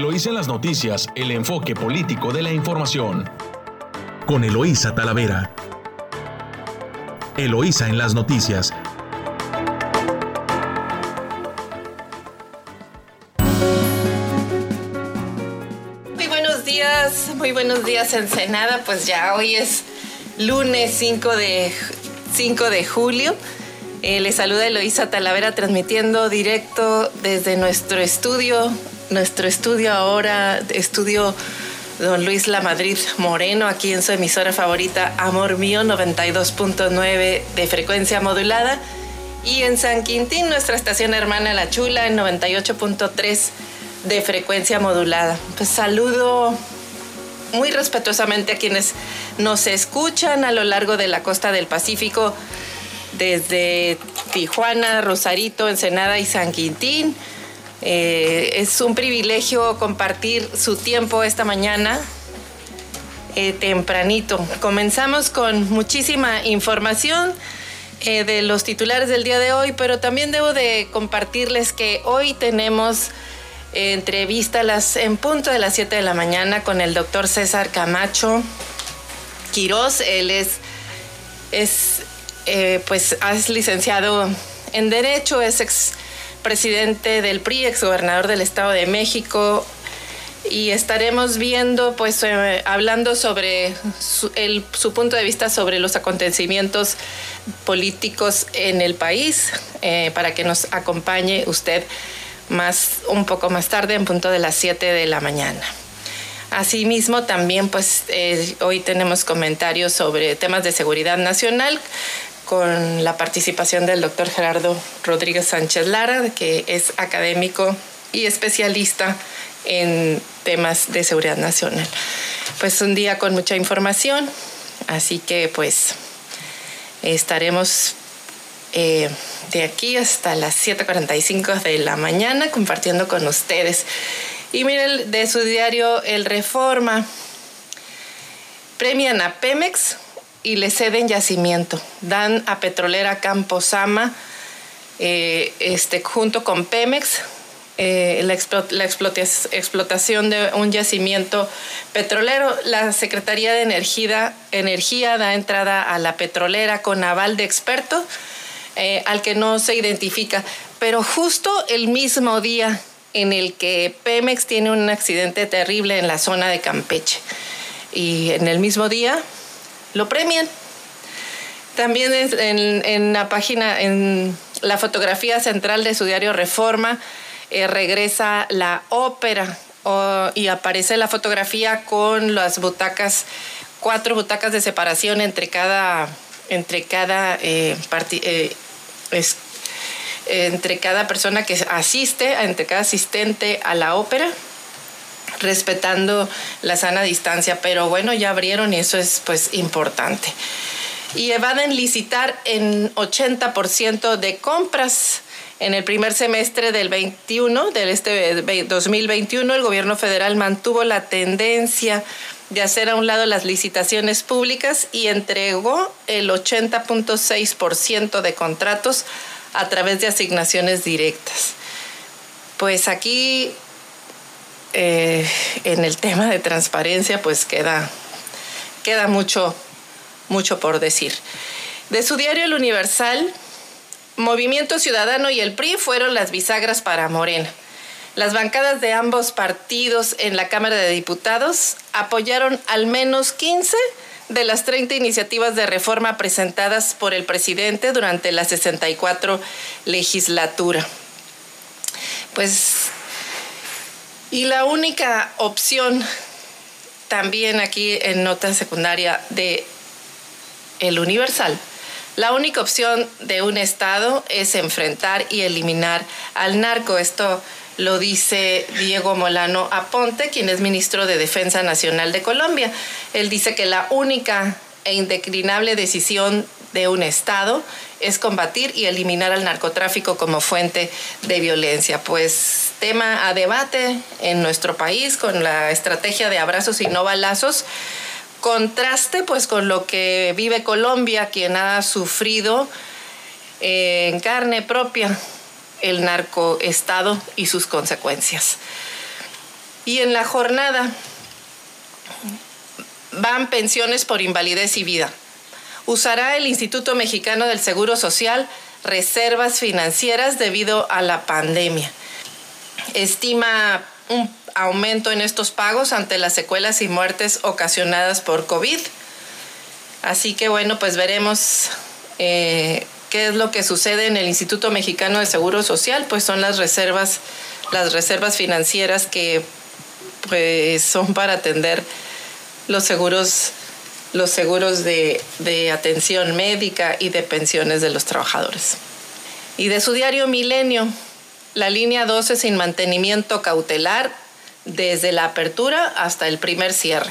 Eloísa en las noticias, el enfoque político de la información. Con Eloísa Talavera. Eloísa en las noticias. Muy buenos días, muy buenos días Ensenada. Pues ya hoy es lunes 5 de, 5 de julio. Eh, le saluda Eloísa Talavera transmitiendo directo desde nuestro estudio nuestro estudio ahora, estudio Don Luis La Madrid Moreno, aquí en su emisora favorita, Amor Mío 92.9 de frecuencia modulada. Y en San Quintín, nuestra estación hermana La Chula, en 98.3 de frecuencia modulada. Pues saludo muy respetuosamente a quienes nos escuchan a lo largo de la costa del Pacífico, desde Tijuana, Rosarito, Ensenada y San Quintín eh, es un privilegio compartir su tiempo esta mañana eh, tempranito. Comenzamos con muchísima información eh, de los titulares del día de hoy, pero también debo de compartirles que hoy tenemos entrevista en punto de las 7 de la mañana con el doctor César Camacho Quirós. Él es, es pues, es licenciado en Derecho, es ex presidente del PRI, exgobernador del Estado de México, y estaremos viendo, pues, eh, hablando sobre su, punto de vista sobre los acontecimientos políticos en el país, eh, para que nos acompañe usted más, un poco más tarde, en punto de las 7 de la mañana. Asimismo, también, pues, eh, hoy tenemos comentarios sobre temas de seguridad nacional con la participación del doctor Gerardo Rodríguez Sánchez Lara, que es académico y especialista en temas de seguridad nacional. Pues un día con mucha información, así que pues estaremos eh, de aquí hasta las 7.45 de la mañana compartiendo con ustedes. Y miren, de su diario El Reforma, premian a Pemex y le ceden yacimiento. Dan a Petrolera Camposama, eh, este, junto con Pemex, eh, la, explotación de un yacimiento petrolero. La Secretaría de Energía, Energía da entrada a la petrolera con aval de experto, eh, al que no se identifica. Pero justo el mismo día en el que Pemex tiene un accidente terrible en la zona de Campeche. Y en el mismo día lo premian. También en, la página, en la fotografía central de su diario Reforma, eh, regresa la ópera y aparece la fotografía con las butacas, cuatro butacas de separación entre cada, entre cada, eh, eh, entre cada persona que asiste, entre cada asistente a la ópera respetando la sana distancia, pero bueno, ya abrieron y eso es pues importante. Y evaden licitar en 80% de compras. En el primer semestre del 21, del este 2021, el gobierno federal mantuvo la tendencia de hacer a un lado las licitaciones públicas y entregó el 80.6% de contratos a través de asignaciones directas. Pues aquí eh, en el tema de transparencia, pues queda, queda mucho, mucho por decir. De su diario El Universal, Movimiento Ciudadano y el PRI fueron las bisagras para Morena. Las bancadas de ambos partidos en la Cámara de Diputados apoyaron al menos 15 de las 30 iniciativas de reforma presentadas por el presidente durante la 64 legislatura. Pues y la única opción también aquí en nota secundaria de el Universal, la única opción de un Estado es enfrentar y eliminar al narco. Esto lo dice Diego Molano Aponte, quien es ministro de Defensa Nacional de Colombia. Él dice que la única e indeclinable decisión de un Estado es combatir y eliminar al narcotráfico como fuente de violencia. Pues tema a debate en nuestro país con la estrategia de abrazos y no balazos. Contraste pues con lo que vive Colombia, quien ha sufrido en carne propia el narcoestado y sus consecuencias. Y en la jornada van pensiones por invalidez y vida. Usará el Instituto Mexicano del Seguro Social reservas financieras debido a la pandemia. Estima un aumento en estos pagos ante las secuelas y muertes ocasionadas por COVID. Así que bueno, pues veremos eh, qué es lo que sucede en el Instituto Mexicano de Seguro Social, pues son las reservas, las reservas financieras que pues son para atender los seguros, los seguros de, de atención médica y de pensiones de los trabajadores. Y de su diario Milenio, la línea 12 sin mantenimiento cautelar desde la apertura hasta el primer cierre.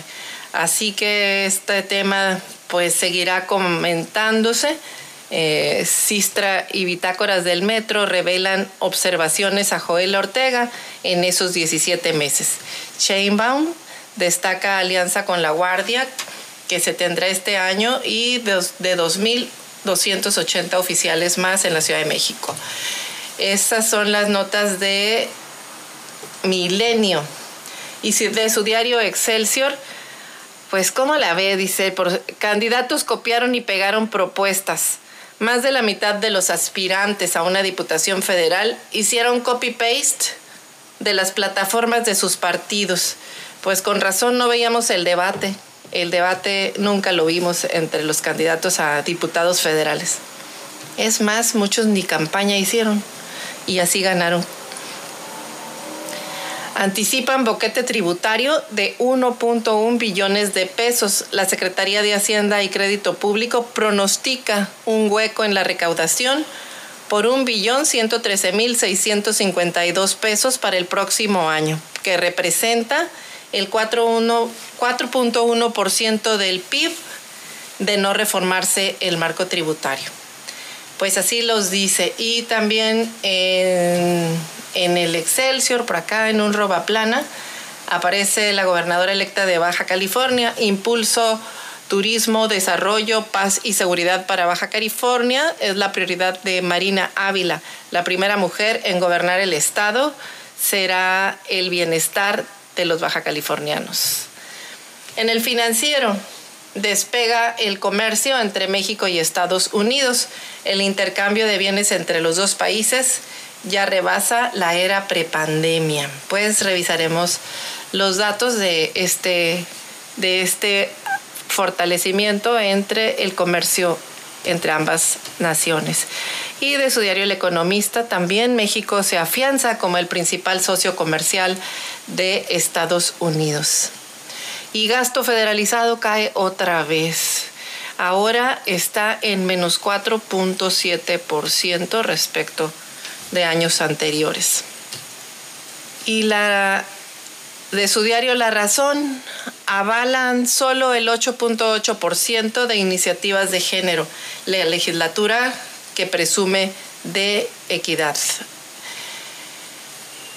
Así que este tema pues seguirá comentándose. Eh, Sistra y Bitácoras del Metro revelan observaciones a Joel Ortega en esos 17 meses. Sheinbaum destaca alianza con la Guardia que se tendrá este año y de, de 2.280 oficiales más en la Ciudad de México. Estas son las notas de Milenio. Y de su diario Excelsior, pues ¿cómo la ve? Dice, por, candidatos copiaron y pegaron propuestas. Más de la mitad de los aspirantes a una diputación federal hicieron copy-paste de las plataformas de sus partidos. Pues con razón no veíamos el debate. El debate nunca lo vimos entre los candidatos a diputados federales. Es más, muchos ni campaña hicieron y así ganaron anticipan boquete tributario de 1.1 billones de pesos. La Secretaría de Hacienda y Crédito Público pronostica un hueco en la recaudación por 1.113.652 pesos para el próximo año, que representa el 4.1% del PIB de no reformarse el marco tributario. Pues así los dice. Y también en en el Excelsior, por acá en un roba plana, aparece la gobernadora electa de Baja California, impulso turismo, desarrollo, paz y seguridad para Baja California. Es la prioridad de Marina Ávila, la primera mujer en gobernar el estado. Será el bienestar los baja californianos. En el financiero, despega el comercio entre México y Estados Unidos. El intercambio de bienes entre los dos países ya rebasa la era prepandemia. Pues revisaremos los datos de este, de este fortalecimiento entre el comercio entre ambas naciones. Y de su diario El Economista también México se afianza como el principal socio comercial de Estados Unidos. Y gasto federalizado cae otra vez. Ahora está en menos 4.7% respecto de años anteriores. Y la de su diario La Razón avalan solo el 8.8% de iniciativas de género, la legislatura que presume de equidad.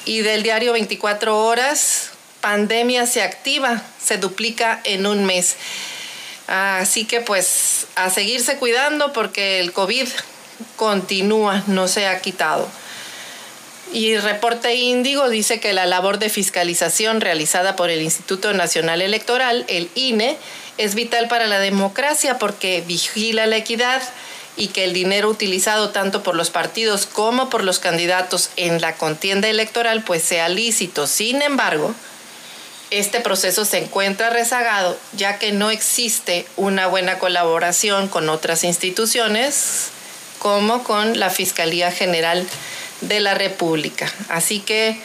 Y del diario 24 horas, pandemia se activa, se duplica en un mes. Así que pues a seguirse cuidando porque el COVID continúa, no se ha quitado. Y reporte Índigo dice que la labor de fiscalización realizada por el Instituto Nacional Electoral, el INE, es vital para la democracia porque vigila la equidad y que el dinero utilizado tanto por los partidos como por los candidatos en la contienda electoral pues sea lícito. Sin embargo, este proceso se encuentra rezagado ya que no existe una buena colaboración con otras instituciones como con la Fiscalía General de la República. Así que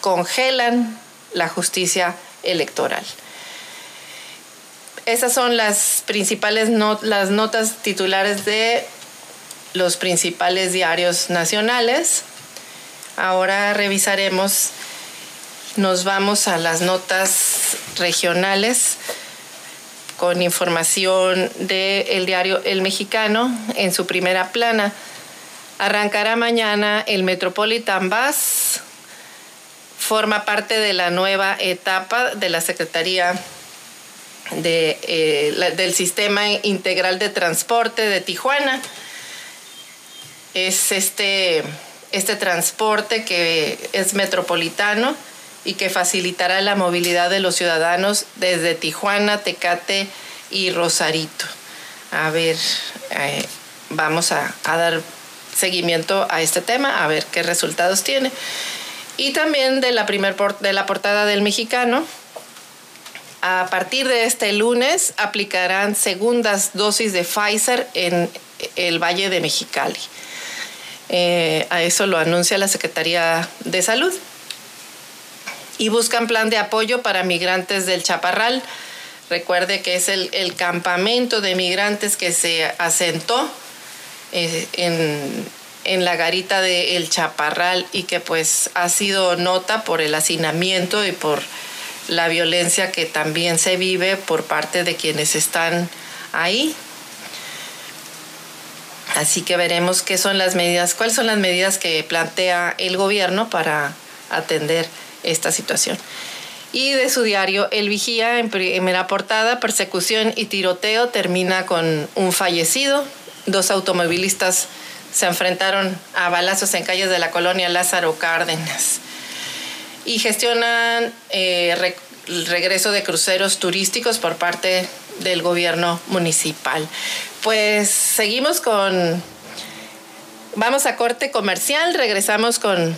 congelan la justicia electoral. Esas son las principales las notas titulares de los principales diarios nacionales. Ahora revisaremos, nos vamos a las notas regionales con información del diario El Mexicano en su primera plana. Arrancará mañana el Metropolitan Bus. Forma parte de la nueva etapa de la Secretaría eh, del Sistema Integral de Transporte de Tijuana. Es este, este transporte que es metropolitano y que facilitará la movilidad de los ciudadanos desde Tijuana, Tecate y Rosarito. A ver, eh, vamos a, dar seguimiento a este tema, a ver qué resultados tiene. Y también de la, primer de la portada del mexicano, a partir de este lunes aplicarán segundas dosis de Pfizer en el Valle de Mexicali. Eh, a eso lo anuncia la Secretaría de Salud. Y buscan plan de apoyo para migrantes del Chaparral. Recuerde que es el, campamento de migrantes que se asentó eh, en, la garita del Chaparral y que pues ha sido nota por el hacinamiento y por la violencia que también se vive por parte de quienes están ahí. Así que veremos qué son las medidas, cuáles son las medidas que plantea el gobierno para atender esta situación. Y de su diario El Vigía, en primera portada, persecución y tiroteo termina con un fallecido. Dos automovilistas se enfrentaron a balazos en calles de la colonia Lázaro Cárdenas y gestionan eh, el regreso de cruceros turísticos por parte del gobierno municipal. Pues seguimos con... Vamos a corte comercial, regresamos con,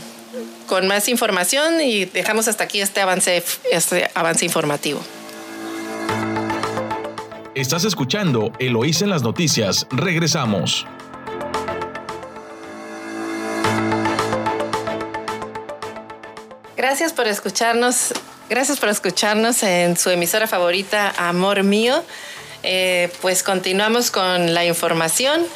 con más información y dejamos hasta aquí este avance, este avance informativo. Estás escuchando Eloís en las noticias. Regresamos. Gracias por escucharnos. Gracias por escucharnos en su emisora favorita, Amor Mío. Eh, pues continuamos con la información.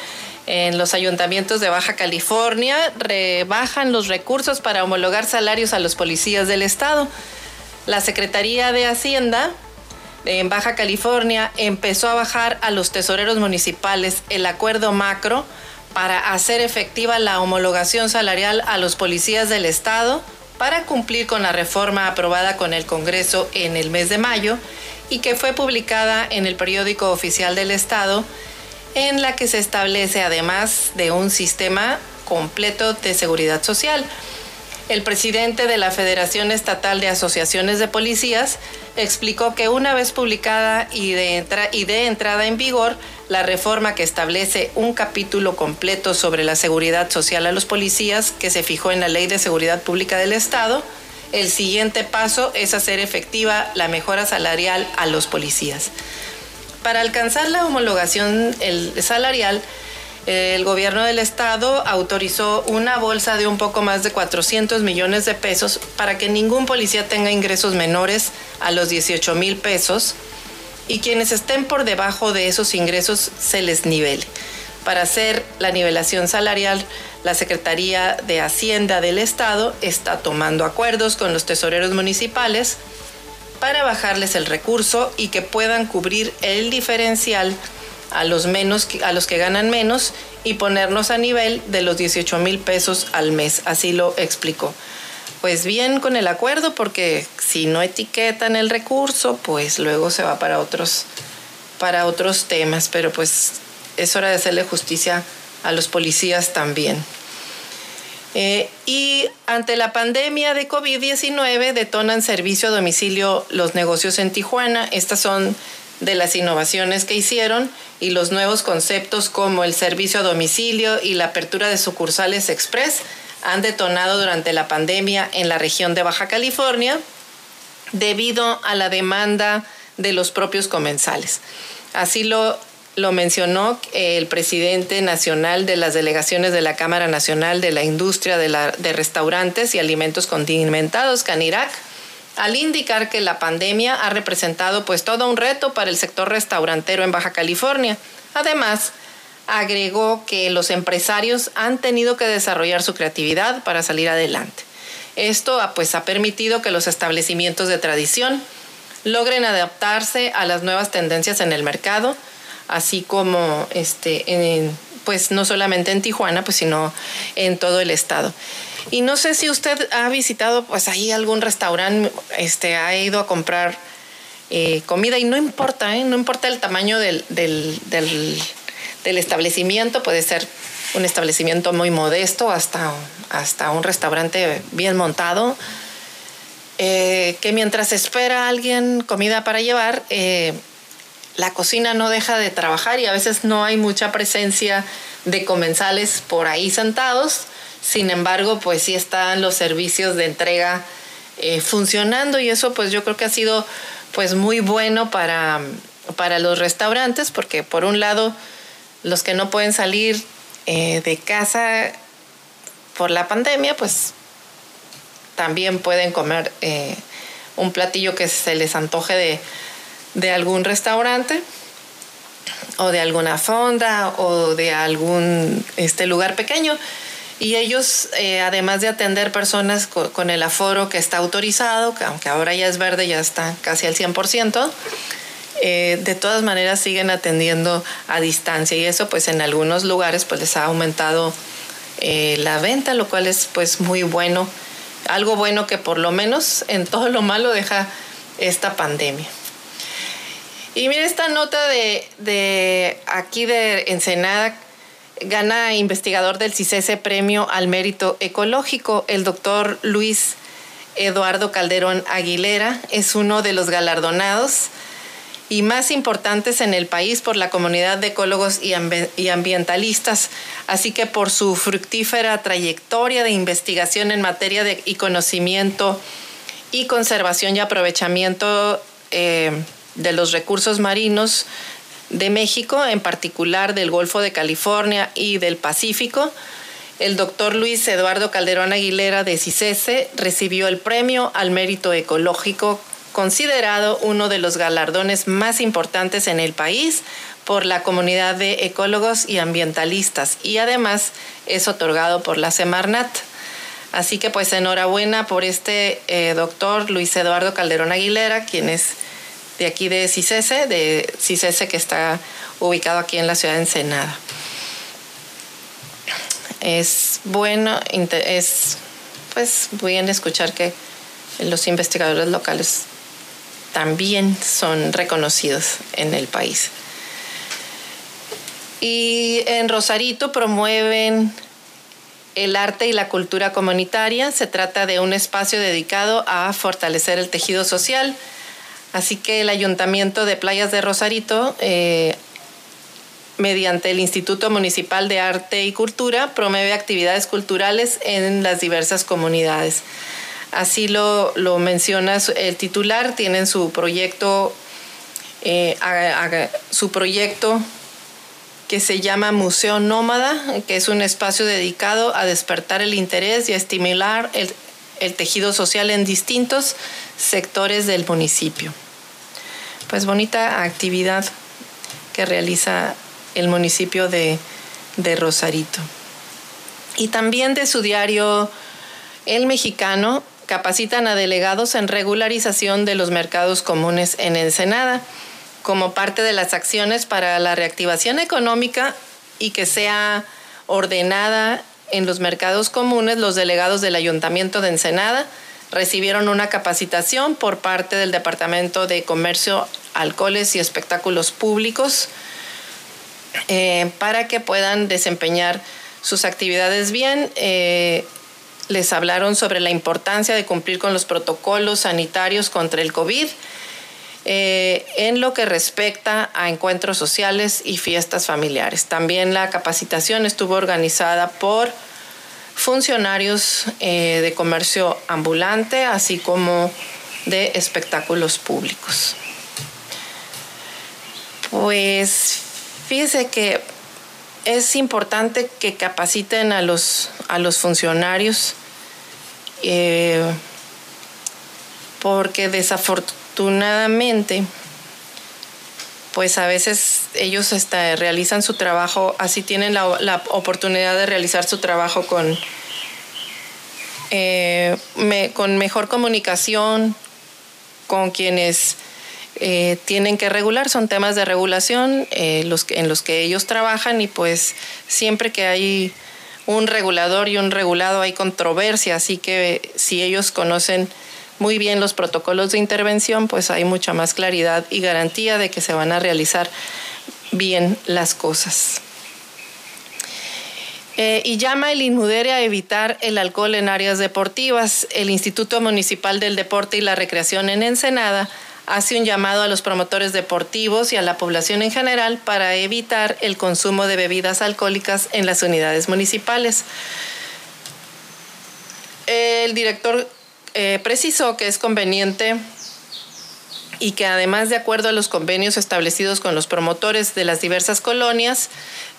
En los ayuntamientos de Baja California rebajan los recursos para homologar salarios a los policías del estado. La Secretaría de Hacienda en Baja California empezó a bajar a los tesoreros municipales el acuerdo macro para hacer efectiva la homologación salarial a los policías del estado para cumplir con la reforma aprobada con el Congreso en el mes de mayo y que fue publicada en el periódico oficial del Estado, en la que se establece además de un sistema completo de seguridad social. El presidente de la Federación Estatal de Asociaciones de Policías explicó que una vez publicada y de, entrada en vigor la reforma que establece un capítulo completo sobre la seguridad social a los policías que se fijó en la Ley de Seguridad Pública del Estado, el siguiente paso es hacer efectiva la mejora salarial a los policías. Para alcanzar la homologación salarial, el gobierno del estado autorizó una bolsa de un poco más de 400 millones de pesos para que ningún policía tenga ingresos menores a los 18 mil pesos y quienes estén por debajo de esos ingresos se les nivele. Para hacer la nivelación salarial, la Secretaría de Hacienda del Estado está tomando acuerdos con los tesoreros municipales para bajarles el recurso y que puedan cubrir el diferencial a los, menos, a los que ganan menos y ponernos a nivel de los 18 mil pesos al mes. Así lo explicó. Pues bien con el acuerdo, porque si no etiquetan el recurso, pues luego se va para otros, para otros temas. Pero pues es hora de hacerle justicia a los policías también. Eh, y ante la pandemia de COVID-19 detonan servicio a domicilio los negocios en Tijuana. Estas son de las innovaciones que hicieron y los nuevos conceptos como el servicio a domicilio y la apertura de sucursales express han detonado durante la pandemia en la región de Baja California debido a la demanda de los propios comensales. Así lo, lo mencionó el presidente nacional de las delegaciones de la Cámara Nacional de la Industria de, de Restaurantes y Alimentos Condimentados, CANIRAC, al indicar que la pandemia ha representado pues todo un reto para el sector restaurantero en Baja California. Además, agregó que los empresarios han tenido que desarrollar su creatividad para salir adelante. Esto pues ha permitido que los establecimientos de tradición logren adaptarse a las nuevas tendencias en el mercado, así como este, pues no solamente en Tijuana, pues sino en todo el estado. Y no sé si usted ha visitado pues ahí algún restaurante, este, ha ido a comprar eh, comida y no importa, ¿eh? no importa el tamaño del, del, del, establecimiento, puede ser un establecimiento muy modesto hasta, hasta un restaurante bien montado. eh, que mientras espera alguien comida para llevar, eh, la cocina no deja de trabajar y a veces no hay mucha presencia de comensales por ahí sentados. Sin embargo, pues sí están los servicios de entrega eh, funcionando y eso pues yo creo que ha sido pues muy bueno para, para los restaurantes porque por un lado los que no pueden salir de casa por la pandemia pues también pueden comer eh, un platillo que se les antoje de, algún restaurante o de alguna fonda o de algún este, lugar pequeño. Y ellos, eh, además de atender personas con, el aforo que está autorizado, que aunque ahora ya es verde, ya está casi al 100%, eh, de todas maneras siguen atendiendo a distancia. Y eso pues en algunos lugares pues les ha aumentado la venta, lo cual es pues muy bueno algo bueno que por lo menos en todo lo malo deja esta pandemia. Y mira esta nota de, aquí de Ensenada, gana investigador del CICESE premio al mérito ecológico, el doctor Luis Eduardo Calderón Aguilera, es uno de los galardonados y más importantes en el país por la comunidad de ecólogos y, ambientalistas, así que por su fructífera trayectoria de investigación en materia de y conocimiento y conservación y aprovechamiento eh, de los recursos marinos de México, en particular del Golfo de California y del Pacífico. El doctor Luis Eduardo Calderón Aguilera de CICESE recibió el premio al mérito ecológico considerado uno de los galardones más importantes en el país por la comunidad de ecólogos y ambientalistas y además es otorgado por la Semarnat. Así que pues enhorabuena por este eh, doctor Luis Eduardo Calderón Aguilera, quien es de aquí de CICESE, de CICESE que está ubicado aquí en la ciudad de Ensenada. Es bueno, es pues bien escuchar que los investigadores locales también son reconocidos en el país. Y en Rosarito promueven el arte y la cultura comunitaria. Se trata de un espacio dedicado a fortalecer el tejido social. Así que el Ayuntamiento de Playas de Rosarito, eh, mediante el Instituto Municipal de Arte y Cultura, promueve actividades culturales en las diversas comunidades. Así lo, menciona el titular, tienen su proyecto, eh, su proyecto que se llama Museo Nómada, que es un espacio dedicado a despertar el interés y a estimular el, tejido social en distintos sectores del municipio. Pues bonita actividad que realiza el municipio de, de Rosarito. Y también de su diario El Mexicano capacitan a delegados en regularización de los mercados comunes en Ensenada como parte de las acciones para la reactivación económica y que sea ordenada en los mercados comunes, los delegados del Ayuntamiento de Ensenada recibieron una capacitación por parte del Departamento de Comercio, Alcoholes y Espectáculos Públicos eh, para que puedan desempeñar sus actividades bien. Eh, les hablaron sobre la importancia de cumplir con los protocolos sanitarios contra el COVID eh, en lo que respecta a encuentros sociales y fiestas familiares. También la capacitación estuvo organizada por funcionarios eh, de comercio ambulante, así como de espectáculos públicos. Pues fíjese que es importante que capaciten a los, a los funcionarios eh, porque desafortunadamente pues a veces ellos realizan su trabajo, así tienen la, oportunidad de realizar su trabajo con, eh, con mejor comunicación, con quienes eh, tienen que regular, son temas de regulación eh, en los que ellos trabajan y pues siempre que hay un regulador y un regulado hay controversia, así que si ellos conocen muy bien los protocolos de intervención, pues hay mucha más claridad y garantía de que se van a realizar bien las cosas. Eh, y llama el Inmudere a evitar el alcohol en áreas deportivas. El Instituto Municipal del Deporte y la Recreación en Ensenada hace un llamado a los promotores deportivos y a la población en general para evitar el consumo de bebidas alcohólicas en las unidades municipales. El director eh, precisó que es conveniente y que además de acuerdo a los convenios establecidos con los promotores de las diversas colonias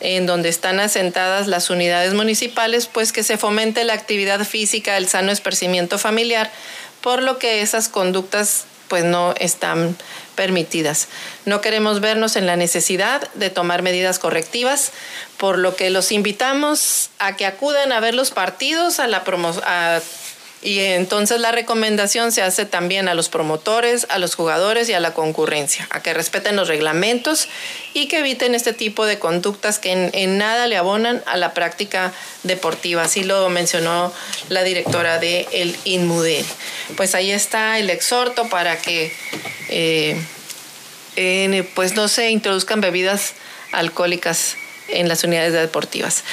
en donde están asentadas las unidades municipales, pues que se fomente la actividad física, el sano esparcimiento familiar, por lo que esas conductas pues no están permitidas. No queremos vernos en la necesidad de tomar medidas correctivas, por lo que los invitamos a que acudan a ver los partidos, a la a y entonces la recomendación se hace también a los promotores, a los jugadores y a la concurrencia, a que respeten los reglamentos y que eviten este tipo de conductas que en, nada le abonan a la práctica deportiva. Así lo mencionó la directora de el INMUDER. Pues ahí está el exhorto para que eh, pues no se introduzcan bebidas alcohólicas en las unidades deportivas.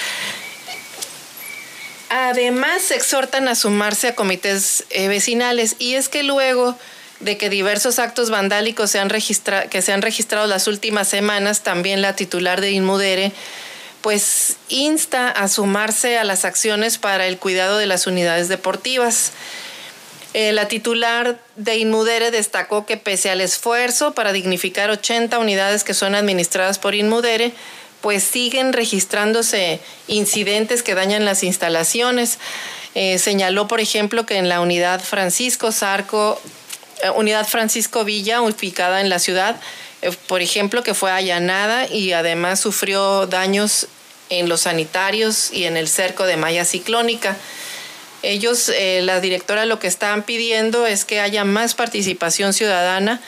Además, exhortan a sumarse a comités eh, vecinales y es que luego de que diversos actos vandálicos se han que se han registrado las últimas semanas, también la titular de Inmudere pues insta a sumarse a las acciones para el cuidado de las unidades deportivas. Eh, la titular de Inmudere destacó que pese al esfuerzo para dignificar 80 unidades que son administradas por Inmudere, pues siguen registrándose incidentes que dañan las instalaciones. Eh, señaló, por ejemplo, que en la unidad Francisco Zarco, eh, unidad Francisco Villa, ubicada en la ciudad, eh, por ejemplo, que fue allanada y además sufrió daños en los sanitarios y en el cerco de malla ciclónica. Ellos, la directora, lo que están pidiendo es que haya más participación ciudadana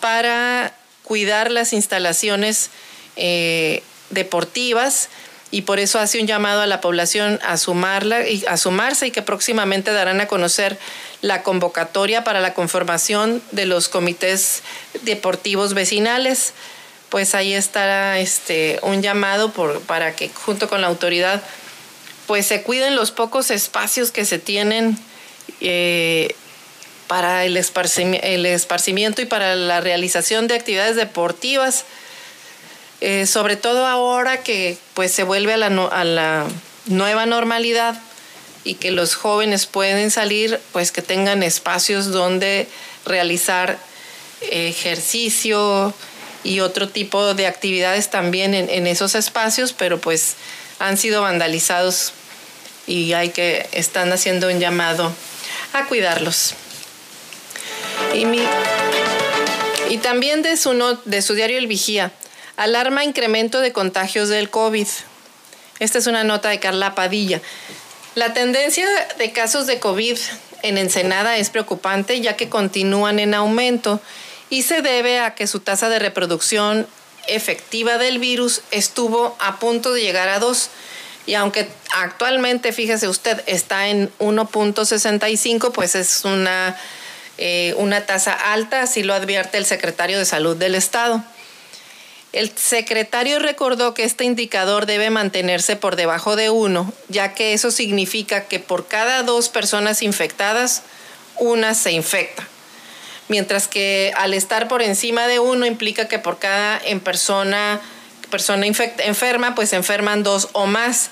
para cuidar las instalaciones deportivas y por eso hace un llamado a la población a sumarla y a sumarse y que próximamente darán a conocer la convocatoria para la conformación de los comités deportivos vecinales. Pues ahí estará este un llamado por, para que junto con la autoridad pues se cuiden los pocos espacios que se tienen eh, para el esparcimiento y para la realización de actividades deportivas eh, sobre todo ahora que pues se vuelve a la, nueva normalidad y que los jóvenes pueden salir, pues que tengan espacios donde realizar ejercicio y otro tipo de actividades también en, esos espacios, pero pues han sido vandalizados y hay que están haciendo un llamado a cuidarlos. Y, y también de su, de su diario El Vigía, Alarma incremento de contagios del COVID. Esta es una nota de Carla Padilla. La tendencia de casos de COVID en Ensenada es preocupante ya que continúan en aumento y se debe a que su tasa de reproducción efectiva del virus estuvo a punto de llegar a 2 y aunque actualmente, fíjese usted, está en 1.65, pues es una, eh, una tasa alta, así lo advierte el secretario de Salud del Estado. El secretario recordó que este indicador debe mantenerse por debajo de uno, ya que eso significa que por cada dos personas infectadas, una se infecta. Mientras que al estar por encima de uno implica que por cada en persona, persona enferma, pues enferman dos o más.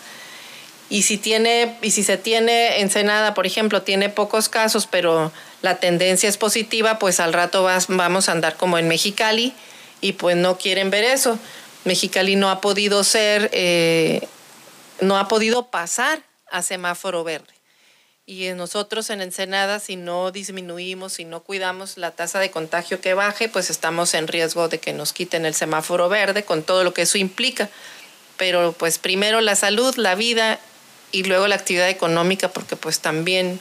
Y si, tiene, y si se tiene Ensenada, por ejemplo, tiene pocos casos, pero la tendencia es positiva, pues al rato vamos a andar como en Mexicali, y pues no quieren ver eso. Mexicali no ha podido ser, eh, no ha podido pasar a semáforo verde. Y nosotros en Ensenada, si no disminuimos, si no cuidamos la tasa de contagio que baje, pues estamos en riesgo de que nos quiten el semáforo verde con todo lo que eso implica. Pero pues primero la salud, la vida y luego la actividad económica, porque pues también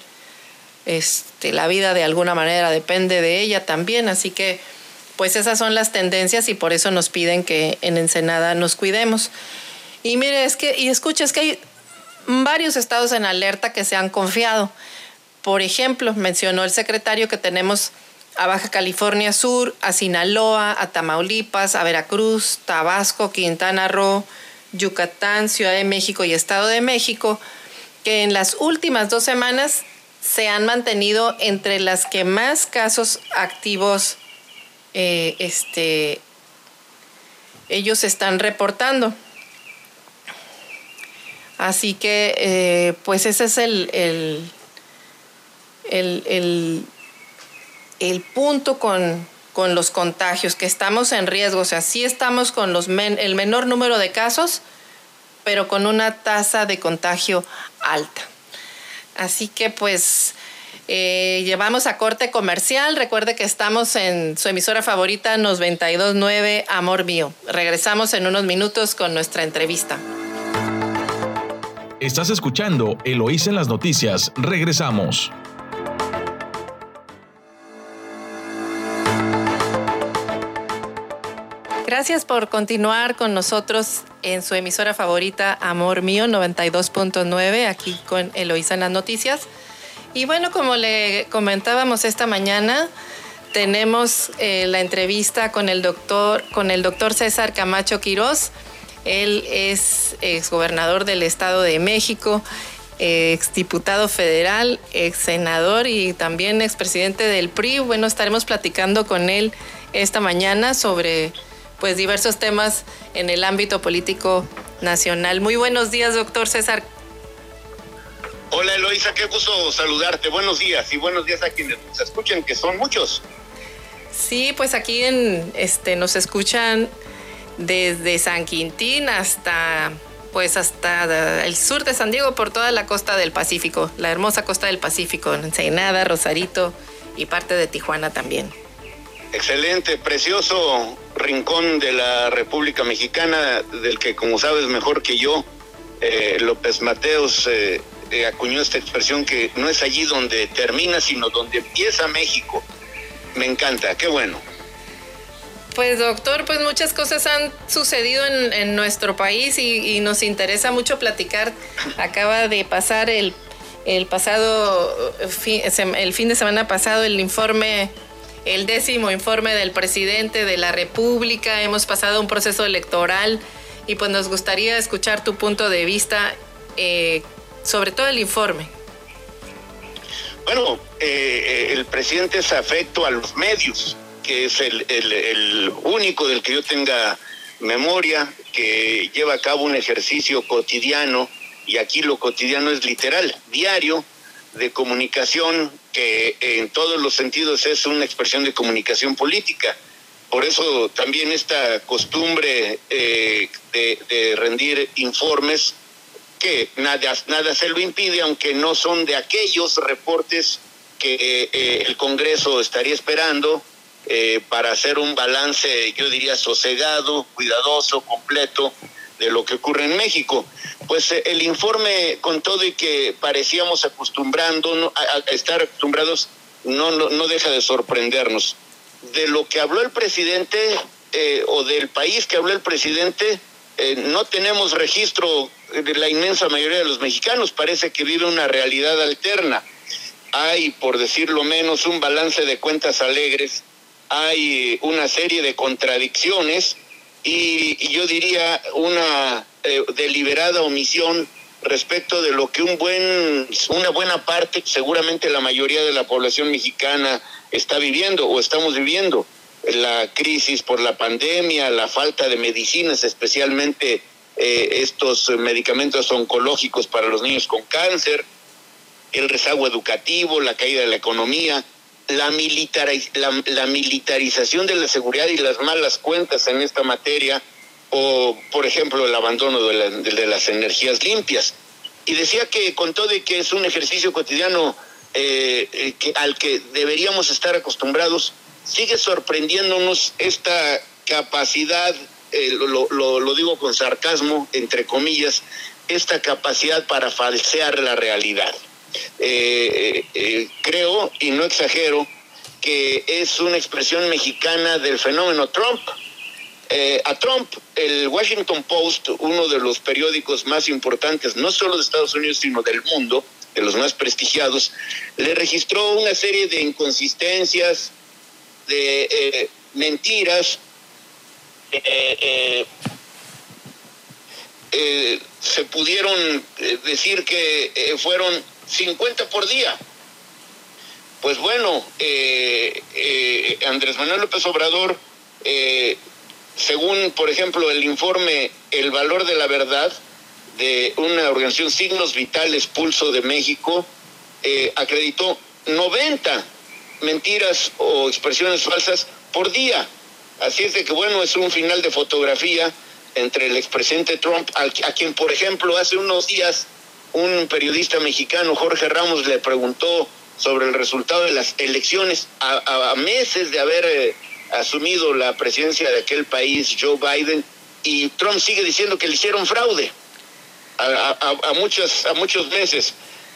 este, la vida de alguna manera depende de ella también. Así que pues esas son las tendencias y por eso nos piden que en Ensenada nos cuidemos. Y mire, es que, y escucha, es que hay varios estados en alerta que se han confiado. Por ejemplo, mencionó el secretario que tenemos a Baja California Sur, a Sinaloa, a Tamaulipas, a Veracruz, Tabasco, Quintana Roo, Yucatán, Ciudad de México y Estado de México, que en las últimas dos semanas se han mantenido entre las que más casos activos eh, este, ellos están reportando. Así que, eh, pues ese es el, el, el, el punto con, con, los contagios, que estamos en riesgo. O sea, sí estamos con los el menor número de casos, pero con una tasa de contagio alta. Así que, pues, eh, llevamos a corte comercial. Recuerde que estamos en su emisora favorita 929 Amor Mío. Regresamos en unos minutos con nuestra entrevista. Estás escuchando Eloís en las noticias. Regresamos. Gracias por continuar con nosotros en su emisora favorita Amor Mío 92.9, aquí con Eloísa en las noticias. Y bueno, como le comentábamos esta mañana, tenemos eh, la entrevista con el doctor, con el doctor César Camacho Quirós. Él es exgobernador del Estado de México, exdiputado federal, ex senador y también expresidente del PRI. Bueno, estaremos platicando con él esta mañana sobre pues diversos temas en el ámbito político nacional. Muy buenos días, doctor César Hola Eloisa, qué gusto saludarte. Buenos días y buenos días a quienes nos escuchen, que son muchos. Sí, pues aquí en este nos escuchan desde San Quintín hasta pues hasta el sur de San Diego por toda la costa del Pacífico, la hermosa costa del Pacífico, Ensenada, Rosarito y parte de Tijuana también. Excelente, precioso rincón de la República Mexicana, del que como sabes mejor que yo, eh, López Mateos eh, eh, acuñó esta expresión que no es allí donde termina, sino donde empieza México. Me encanta, qué bueno. Pues doctor, pues muchas cosas han sucedido en, nuestro país y, nos interesa mucho platicar. Acaba de pasar el, el pasado, el fin de semana pasado el informe, el décimo informe del presidente de la República. Hemos pasado un proceso electoral y pues nos gustaría escuchar tu punto de vista. Eh, sobre todo el informe. Bueno, eh, eh, el presidente es afecto a los medios, que es el, el, único del que yo tenga memoria, que lleva a cabo un ejercicio cotidiano, y aquí lo cotidiano es literal, diario, de comunicación, que en todos los sentidos es una expresión de comunicación política. Por eso también esta costumbre eh, de, de rendir informes nada, nada se lo impide, aunque no son de aquellos reportes que eh, eh, el Congreso estaría esperando eh, para hacer un balance, yo diría, sosegado, cuidadoso, completo de lo que ocurre en México. Pues el informe, con todo y que parecíamos acostumbrando a, estar acostumbrados, no, no, no, deja de sorprendernos. De lo que habló el presidente o del país que habló el presidente, eh, no tenemos registro de la inmensa mayoría de los mexicanos, parece que vive una realidad alterna. Hay, por decirlo menos, un balance de cuentas alegres, hay una serie de contradicciones y, yo diría una eh, deliberada omisión respecto de lo que un buen, una buena parte, seguramente la mayoría de la población mexicana está viviendo o estamos viviendo la crisis por la pandemia, la falta de medicinas, especialmente eh, estos medicamentos oncológicos para los niños con cáncer, el rezago educativo, la caída de la economía, la, la, militarización de la seguridad y las malas cuentas en esta materia, o por ejemplo el abandono de, las energías limpias. Y decía que con todo que es un ejercicio cotidiano eh, eh, al que deberíamos estar acostumbrados, sigue sorprendiéndonos esta capacidad, eh, lo, lo, digo con sarcasmo, entre comillas, esta capacidad para falsear la realidad. Eh, eh, creo, y no exagero, que es una expresión mexicana del fenómeno Trump. a Trump, el Washington Post, uno de los periódicos más importantes, no solo de Estados Unidos, sino del mundo, de los más prestigiados, le registró una serie de inconsistencias, de eh, mentiras, eh, eh, se pudieron decir que fueron 50 por día. Pues bueno, Andrés Manuel López Obrador, según por ejemplo el informe El valor de la verdad de una organización Signos Vitales Pulso de México, acreditó 90 mentiras o expresiones falsas por día. Así es de que bueno, es un final de fotografía entre el expresidente Trump, a, quien, por ejemplo, hace unos días un periodista mexicano, Jorge Ramos, le preguntó sobre el resultado de las elecciones a, meses de haber eh, asumido la presidencia de aquel país, Joe Biden, y Trump sigue diciendo que le hicieron fraude a, muchos, a muchos meses.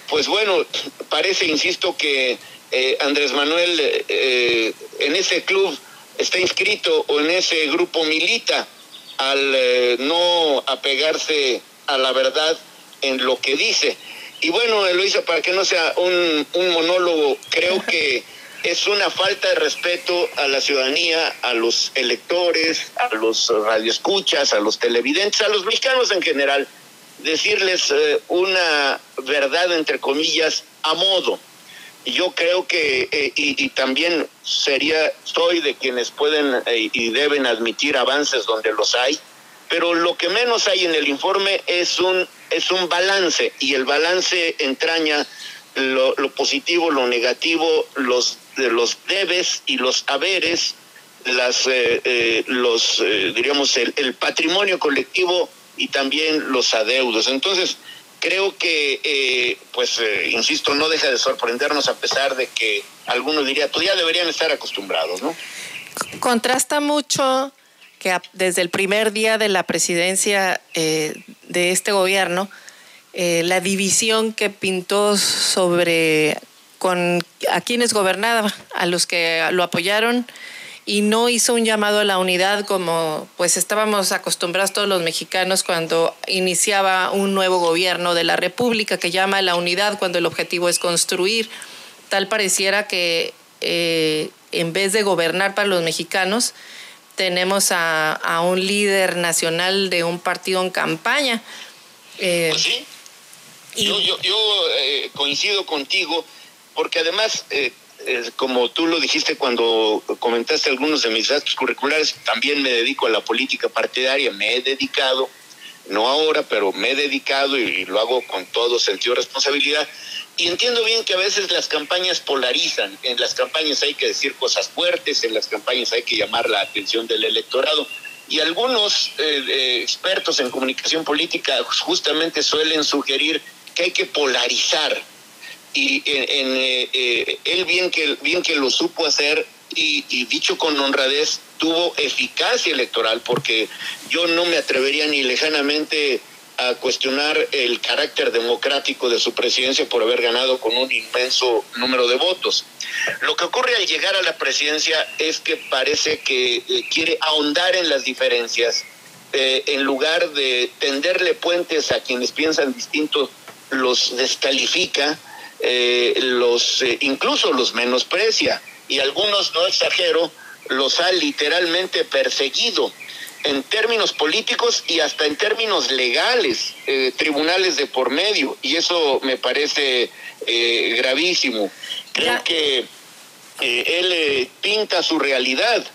Pues bueno, parece, insisto, que eh, Andrés Manuel eh, en ese club está inscrito o en ese grupo milita al eh, no apegarse a la verdad en lo que dice. Y bueno, Eloisa, para que no sea un, un monólogo, creo que es una falta de respeto a la ciudadanía, a los electores, a los radioescuchas, a los televidentes, a los mexicanos en general, decirles eh, una verdad, entre comillas, a modo yo creo que, eh, y, también sería, soy de quienes pueden eh, y deben admitir avances donde los hay, pero lo que menos hay en el informe es un, es un balance, y el balance entraña lo, positivo, lo negativo, los, los debes y los haberes, las, eh, los, diríamos, el, el patrimonio colectivo y también los adeudos. Entonces, creo que, eh, pues, eh, insisto, no deja de sorprendernos a pesar de que algunos dirían, pues ya deberían estar acostumbrados, ¿no? Contrasta mucho que desde el primer día de la presidencia eh, de este gobierno, la división que pintó sobre con a quienes gobernaba, a los que lo apoyaron y no hizo un llamado a la unidad como pues estábamos acostumbrados todos los mexicanos cuando iniciaba un nuevo gobierno de la República que llama a la unidad cuando el objetivo es construir. Tal pareciera que eh, en vez de gobernar para los mexicanos, tenemos a, un líder nacional de un partido en campaña. Eh, pues sí. yo, eh, coincido contigo, porque además como tú lo dijiste cuando comentaste algunos de mis datos curriculares, también me dedico a la política partidaria, me he dedicado, no ahora, pero me he dedicado y, lo hago con todo sentido de responsabilidad. Y entiendo bien que a veces las campañas polarizan, en las campañas hay que decir cosas fuertes, en las campañas hay que llamar la atención del electorado. Y algunos eh, expertos en comunicación política justamente suelen sugerir que hay que polarizar y en, eh, eh, él bien que, bien que lo supo hacer y, dicho con honradez, tuvo eficacia electoral porque yo no me atrevería ni lejanamente a cuestionar el carácter democrático de su presidencia por haber ganado con un inmenso número de votos. Lo que ocurre al llegar a la presidencia es que parece que eh, quiere ahondar en las diferencias en lugar de tenderle puentes a quienes piensan distintos, los descalifica eh, los eh, incluso los menosprecia y algunos, no exagero, los ha literalmente perseguido en términos políticos y hasta en términos legales, eh, tribunales de por medio, y eso me parece gravísimo. Creo que él pinta su realidad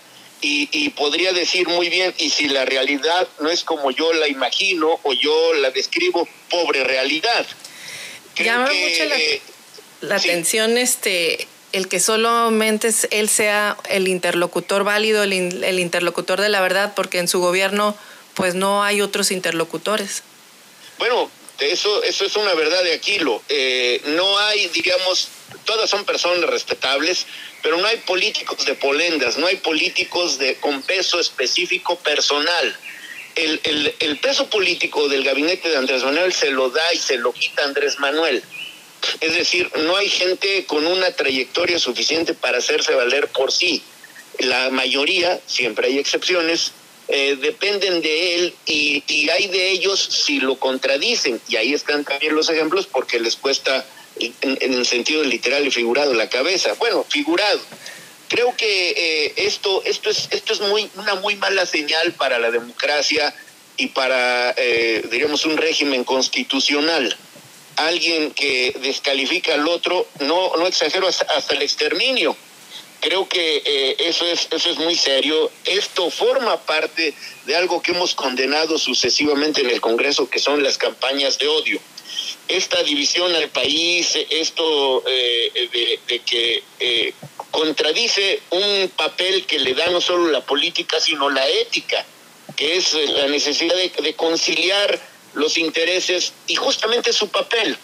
y, y, podría decir muy bien, y si la realidad no es como yo la imagino o yo la describo, pobre realidad. Llama mucho la, la atención este el que solamente él sea el interlocutor válido, el, el, interlocutor de la verdad, porque en su gobierno pues no hay otros interlocutores. Bueno, eso, eso es una verdad de Aquilo. Eh, no hay, digamos, todas son personas respetables, pero no hay políticos de polendas, no hay políticos de, con peso específico personal. El, el, el peso político del gabinete de Andrés Manuel se lo da y se lo quita Andrés Manuel. Es decir, no hay gente con una trayectoria suficiente para hacerse valer por sí. La mayoría, siempre hay excepciones, eh, dependen de él y, hay de ellos si lo contradicen. Y ahí están también los ejemplos porque les cuesta en, el sentido literal y figurado la cabeza. Bueno, figurado. Creo que eh, esto, esto es, esto es muy, una muy mala señal para la democracia y para, eh, diríamos, un régimen constitucional. Alguien que descalifica al otro, no, no exagero, hasta, el exterminio. Creo que eh, eso, es, eso es muy serio. Esto forma parte de algo que hemos condenado sucesivamente en el Congreso, que son las campañas de odio esta división al país, esto eh, de, que eh, contradice un papel que le da no solo la política, sino la ética, que es la necesidad de, conciliar los intereses y justamente su papel,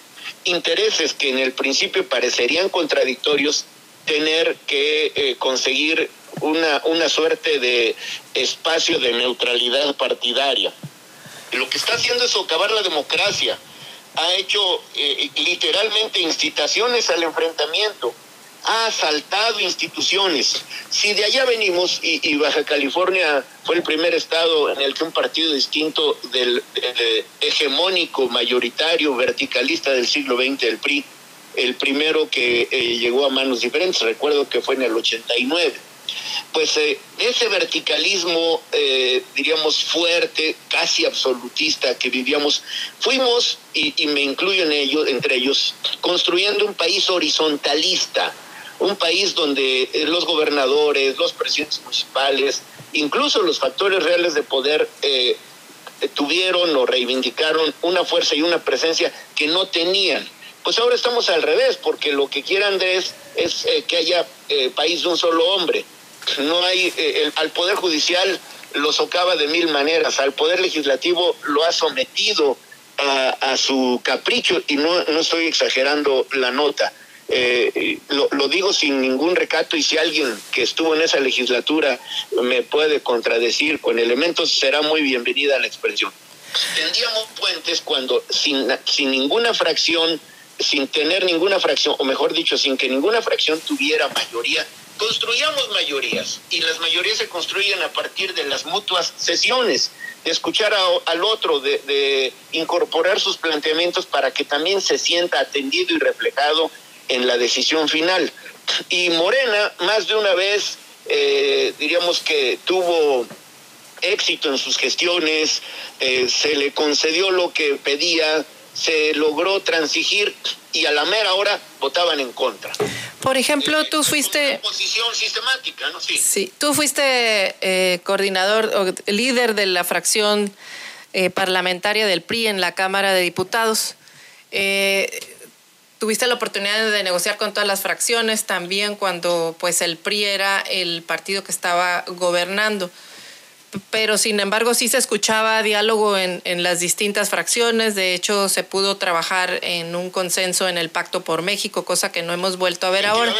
intereses que en el principio parecerían contradictorios, tener que eh, conseguir una, una suerte de espacio de neutralidad partidaria. Lo que está haciendo es socavar la democracia, ha hecho eh, literalmente incitaciones al enfrentamiento, ha asaltado instituciones. Si de allá venimos, y, Baja California fue el primer estado en el que un partido distinto del, hegemónico, mayoritario, verticalista del siglo XX, el PRI, el primero que eh, llegó a manos diferentes, recuerdo que fue en el 89 pues eh, ese verticalismo, eh, diríamos, fuerte, casi absolutista que vivíamos, fuimos, y, me incluyo en ello, entre ellos, construyendo un país horizontalista, un país donde eh, los gobernadores, los presidentes municipales, incluso los factores reales de poder tuvieron o reivindicaron una fuerza y una presencia que no tenían. Pues ahora estamos al revés, porque lo que quiere Andrés es que haya país de un solo hombre no hay, eh, al Poder Judicial lo socava de mil maneras, al Poder Legislativo lo ha sometido a, su capricho y no, no estoy exagerando la nota. Eh, lo, lo, digo sin ningún recato y si alguien que estuvo en esa legislatura me puede contradecir con elementos, será muy bienvenida la expresión. Tendríamos puentes cuando sin, sin ninguna fracción, sin tener ninguna fracción, o mejor dicho, sin que ninguna fracción tuviera mayoría, construyamos mayorías y las mayorías se construyen a partir de las mutuas sesiones, de escuchar al otro, de, incorporar sus planteamientos para que también se sienta atendido y reflejado en la decisión final. Y Morena, más de una vez, eh, diríamos que tuvo éxito en sus gestiones, eh, se le concedió lo que pedía, se logró transigir y a la mera hora votaban en contra. Por ejemplo, tú fuiste... Posición sistemática, ¿no? Sí. tú fuiste eh, coordinador o líder de la fracción parlamentaria del PRI en la Cámara de Diputados. Tuviste la oportunidad de negociar con todas las fracciones también cuando pues el PRI era el partido que estaba gobernando pero sin embargo sí se escuchaba diálogo en, en, las distintas fracciones. De hecho, se pudo trabajar en un consenso en el Pacto por México, cosa que no hemos vuelto a ver ahora.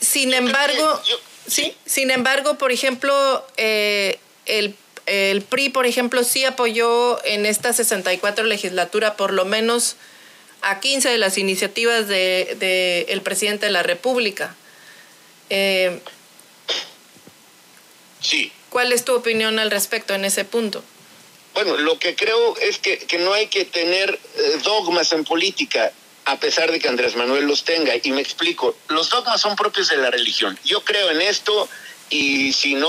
Sin embargo, sí, sin embargo, por ejemplo, eh, el, el, PRI, por ejemplo, sí apoyó en esta 64 legislatura por lo menos a 15 de las iniciativas del de, el presidente de la República. Eh, sí. ¿Cuál es tu opinión al respecto en ese punto? Bueno, lo que creo es que, no hay que tener eh, dogmas en política, a pesar de que Andrés Manuel los tenga. Y me explico, los dogmas son propios de la religión. Yo creo en esto y si no,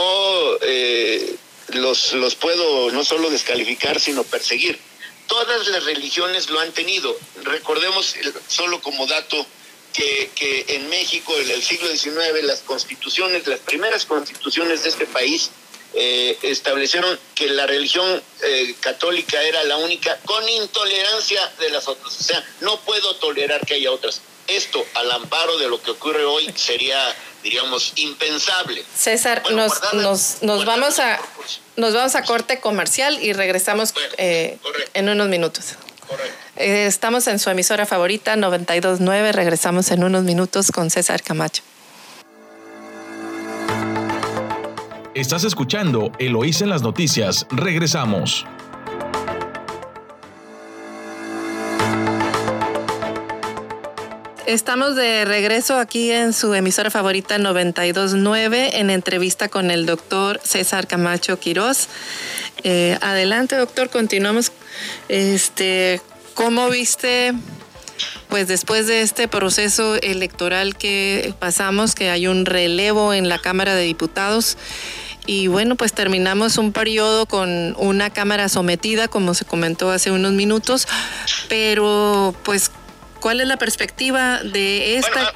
eh, los, los puedo no solo descalificar, sino perseguir. Todas las religiones lo han tenido. Recordemos, solo como dato, que, en México, en el siglo XIX, las constituciones, las primeras constituciones de este país, eh, establecieron que la religión eh, católica era la única con intolerancia de las otras. O sea, no puedo tolerar que haya otras. Esto, al amparo de lo que ocurre hoy, sería, diríamos, impensable. César, nos, nos, nos vamos a nos vamos a corte comercial y regresamos eh, en unos minutos. estamos en su emisora favorita 929. Regresamos en unos minutos con César Camacho. Estás escuchando Eloís en las noticias. Regresamos. Estamos de regreso aquí en su emisora favorita 929 en entrevista con el doctor César Camacho Quirós. Eh, adelante, doctor, continuamos. Este, ¿Cómo viste, pues después de este proceso electoral que pasamos, que hay un relevo en la Cámara de Diputados? y bueno, pues terminamos un periodo con una cámara sometida, como se comentó hace unos minutos, pero pues, ¿cuál es la perspectiva de esta?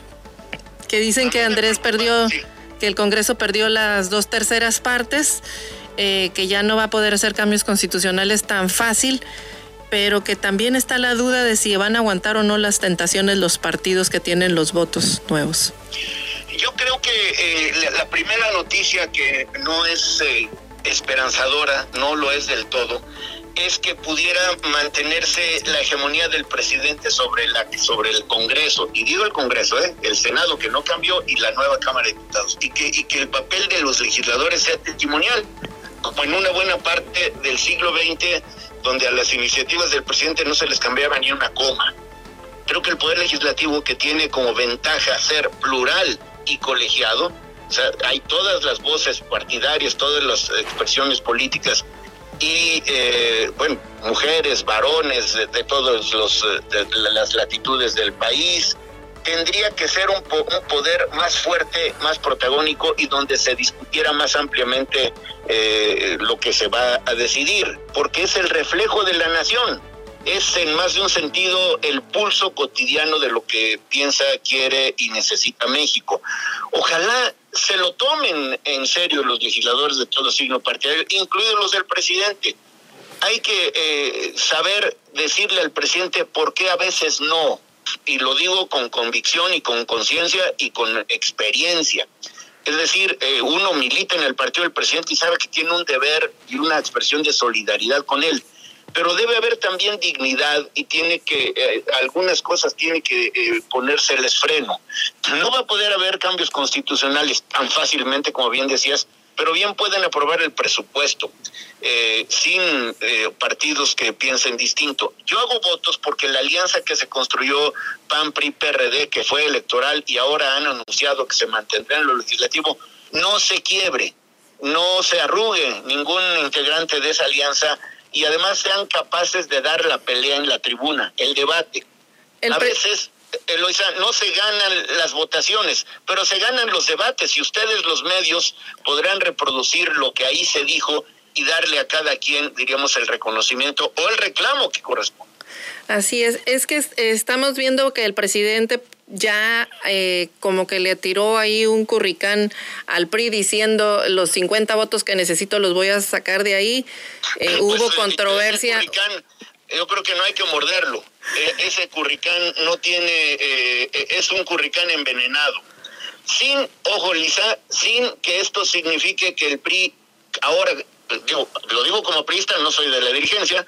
que dicen que Andrés perdió, que el Congreso perdió las dos terceras partes, eh, que ya no va a poder hacer cambios constitucionales tan fácil pero que también está la duda de si van a aguantar o no las tentaciones los partidos que tienen los votos nuevos. Yo creo que eh, la, primera noticia que no es eh, esperanzadora, no lo es del todo, es que pudiera mantenerse la hegemonía del presidente sobre la sobre el Congreso y digo el Congreso, ¿eh? el Senado que no cambió y la nueva Cámara de Diputados y que y que el papel de los legisladores sea testimonial, como en una buena parte del siglo XX donde a las iniciativas del presidente no se les cambiaba ni una coma. Creo que el poder legislativo que tiene como ventaja ser plural y colegiado, o sea, hay todas las voces partidarias, todas las expresiones políticas y, eh, bueno, mujeres, varones de, todas las latitudes del país, tendría que ser un, un, poder más fuerte, más protagónico y donde se discutiera más ampliamente eh, lo que se va a decidir, porque es el reflejo de la nación es en más de un sentido el pulso cotidiano de lo que piensa, quiere y necesita México. Ojalá se lo tomen en serio los legisladores de todo signo partidario, incluidos los del presidente. Hay que eh, saber decirle al presidente por qué a veces no, y lo digo con convicción y con conciencia y con experiencia. Es decir, eh, uno milita en el partido del presidente y sabe que tiene un deber y una expresión de solidaridad con él pero debe haber también dignidad y tiene que, eh, algunas cosas tiene que eh, freno. No va a poder haber cambios constitucionales tan fácilmente como bien decías, pero bien pueden aprobar el presupuesto eh, sin eh, partidos que piensen distinto. Yo hago votos porque la alianza que se construyó PAN, PRI, PRD, que fue electoral y ahora han anunciado que se mantendrá en lo legislativo, no se quiebre, no se arrugue ningún integrante de esa alianza y además sean capaces de dar la pelea en la tribuna, el debate. a veces, Eloisa, no se ganan las votaciones, pero se ganan los debates y ustedes los medios podrán reproducir lo que ahí se dijo y darle a cada quien, diríamos, el reconocimiento o el reclamo que corresponde. Así es, es que estamos viendo que el presidente ya eh, como que le tiró ahí un curricán al PRI diciendo los 50 votos que necesito los voy a sacar de ahí. Eh, pues, hubo controversia. yo creo que no hay que morderlo. E, ese curricán no tiene, eh, es un curricán envenenado. Sin, ojo Lisa, sin que esto signifique que el PRI, ahora, digo, lo digo como priista, no soy de la dirigencia,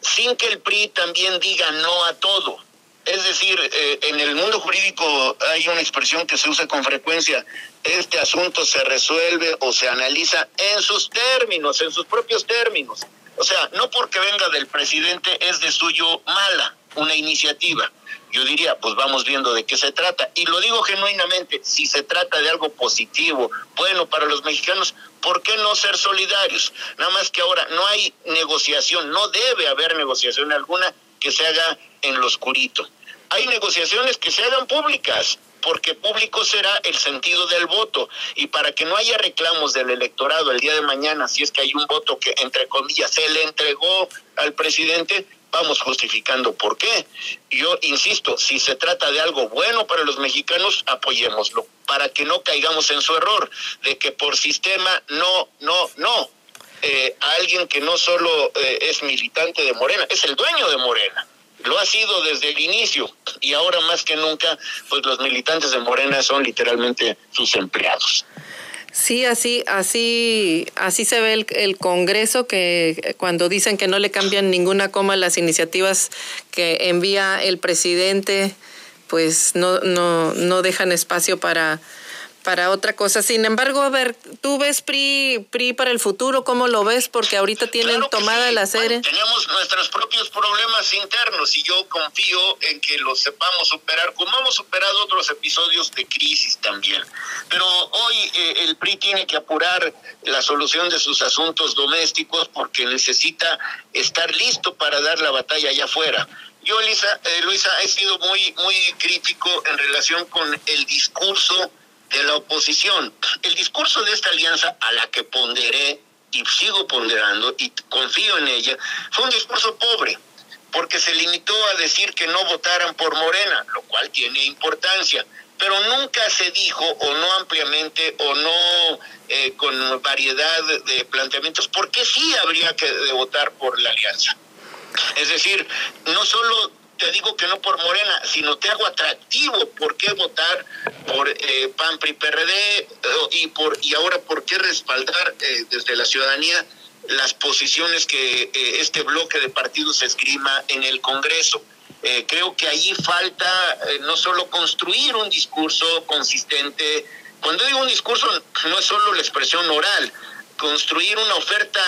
sin que el PRI también diga no a todo es decir, eh, en el mundo jurídico hay una expresión que se usa con frecuencia, este asunto se resuelve o se analiza en sus términos, en sus propios términos. O sea, no porque venga del presidente es de suyo mala una iniciativa. Yo diría, pues vamos viendo de qué se trata. Y lo digo genuinamente, si se trata de algo positivo, bueno para los mexicanos, ¿por qué no ser solidarios? Nada más que ahora no hay negociación, no debe haber negociación alguna que se haga en lo oscurito hay negociaciones que se hagan públicas, porque público será el sentido del voto. Y para que no haya reclamos del electorado el día de mañana, si es que hay un voto que, entre comillas, se le entregó al presidente, vamos justificando por qué. Yo insisto, si se trata de algo bueno para los mexicanos, apoyémoslo, para que no caigamos en su error de que por sistema no, no, no. Eh, alguien que no solo eh, es militante de Morena, es el dueño de Morena lo ha sido desde el inicio y ahora más que nunca, pues los militantes de Morena son literalmente sus empleados. Sí, así, así, así se ve el, Congreso que cuando dicen que no le cambian ninguna coma las iniciativas que envía el presidente, pues no, no, no dejan espacio para para otra cosa. Sin embargo, a ver, ¿tú ves PRI, PRI para el futuro? ¿Cómo lo ves? Porque ahorita tienen tomada la serie. tenemos nuestros propios problemas internos y yo confío en que los sepamos superar, como hemos superado otros episodios de crisis también. Pero hoy eh, el PRI tiene que apurar la solución de sus asuntos domésticos porque necesita estar listo para dar la batalla allá afuera. Yo, Elisa, eh, Luisa, he sido muy, muy crítico en relación con el discurso de la oposición. El discurso de esta alianza a la que ponderé y sigo ponderando y confío en ella, fue un discurso pobre, porque se limitó a decir que no votaran por Morena, lo cual tiene importancia, pero nunca se dijo o no ampliamente o no eh, con variedad de planteamientos por qué sí habría que votar por la alianza. Es decir, no solo te digo que no por Morena, sino te hago atractivo. Por qué votar por eh, PAN, PRI, PRD eh, y, por, y ahora por qué respaldar eh, desde la ciudadanía las posiciones que eh, este bloque de partidos esgrima en el Congreso. creo que allí falta no solo construir un discurso consistente, cuando digo un discurso no es solo la expresión oral, construir una oferta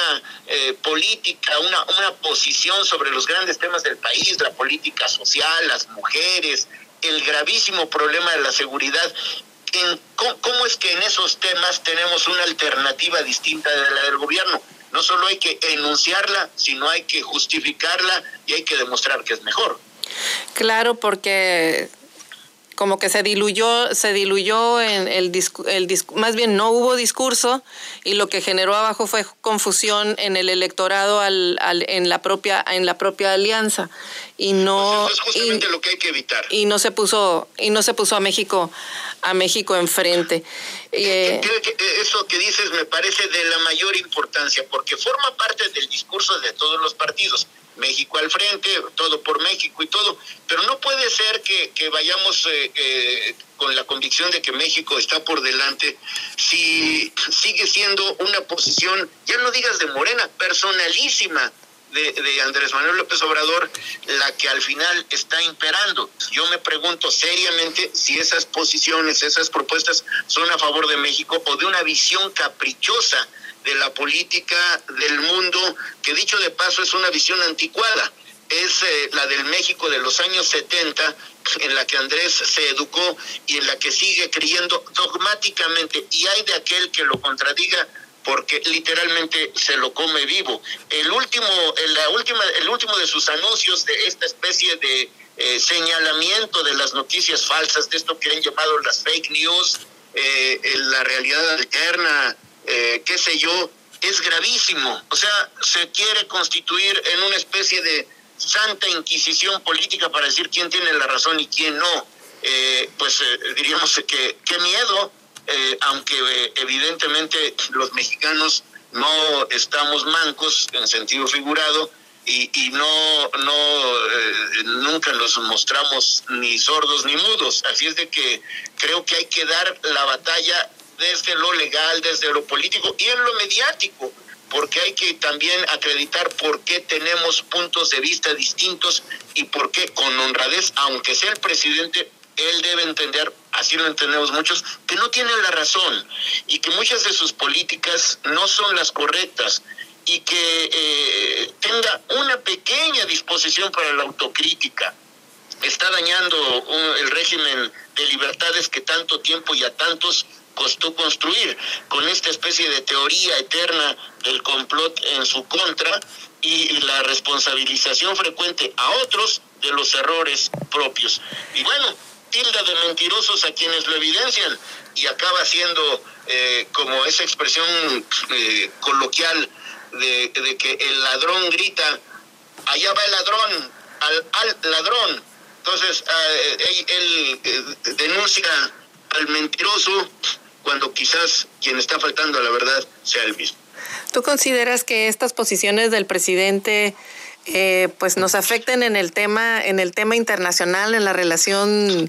eh, política, una, una posición sobre los grandes temas del país, la política social, las mujeres, el gravísimo problema de la seguridad. En, ¿cómo, es que en esos temas tenemos una alternativa distinta de la del gobierno? No solo hay que enunciarla, sino hay que justificarla y hay que demostrar que es mejor. Claro, porque como que se diluyó, se diluyó en el, el más bien no hubo discurso y lo que generó abajo fue confusión en el electorado al, al, en la propia en la propia alianza y no pues es justamente lo que hay que evitar y no se puso y no se puso a México a México enfrente. Eh, eso que dices me parece de la mayor importancia porque forma parte del discurso de todos los partidos. México al frente, todo por México y todo, pero no puede ser que, vayamos eh, eh, con la convicción de que México está por delante si sigue siendo una posición, ya no digas de Morena, personalísima de, de, Andrés Manuel López Obrador la que al final está imperando. Yo me pregunto seriamente si esas posiciones, esas propuestas son a favor de México o de una visión caprichosa de la política del mundo, que dicho de paso es una visión anticuada. Es eh, la del México de los años 70, en la que Andrés se educó y en la que sigue creyendo dogmáticamente. Y hay de aquel que lo contradiga porque literalmente se lo come vivo. El último, la última, el último de sus anuncios de esta especie de eh, señalamiento de las noticias falsas, de esto que han llamado las fake news, eh, la realidad alterna, eh, qué sé yo, es gravísimo. O sea, se quiere constituir en una especie de santa inquisición política para decir quién tiene la razón y quién no. Eh, pues eh, diríamos que qué miedo, aunque evidentemente los mexicanos no estamos mancos en sentido figurado y, y no, no nunca nos mostramos ni sordos ni mudos. Así es de que creo que hay que dar la batalla desde lo legal, desde lo político y en lo mediático, porque hay que también acreditar por qué tenemos puntos de vista distintos y por qué con honradez, aunque sea el presidente, él debe entender, así lo entendemos muchos, que no tiene la razón y que muchas de sus políticas no son las correctas y que eh, tenga una pequeña disposición para la autocrítica. Está dañando el régimen de libertades que tanto tiempo y a tantos costó construir con esta especie de teoría eterna del complot en su contra y la responsabilización frecuente a otros de los errores propios. Y bueno, tilda de mentirosos a quienes lo evidencian y acaba siendo eh, como esa expresión eh, coloquial de, de, que el ladrón grita, allá va el ladrón, al, al ladrón. Entonces, eh, él, él denuncia al mentiroso cuando quizás quien está faltando a la verdad sea el mismo. ¿Tú consideras que estas posiciones del presidente eh, pues nos afecten en el tema en el tema internacional en la relación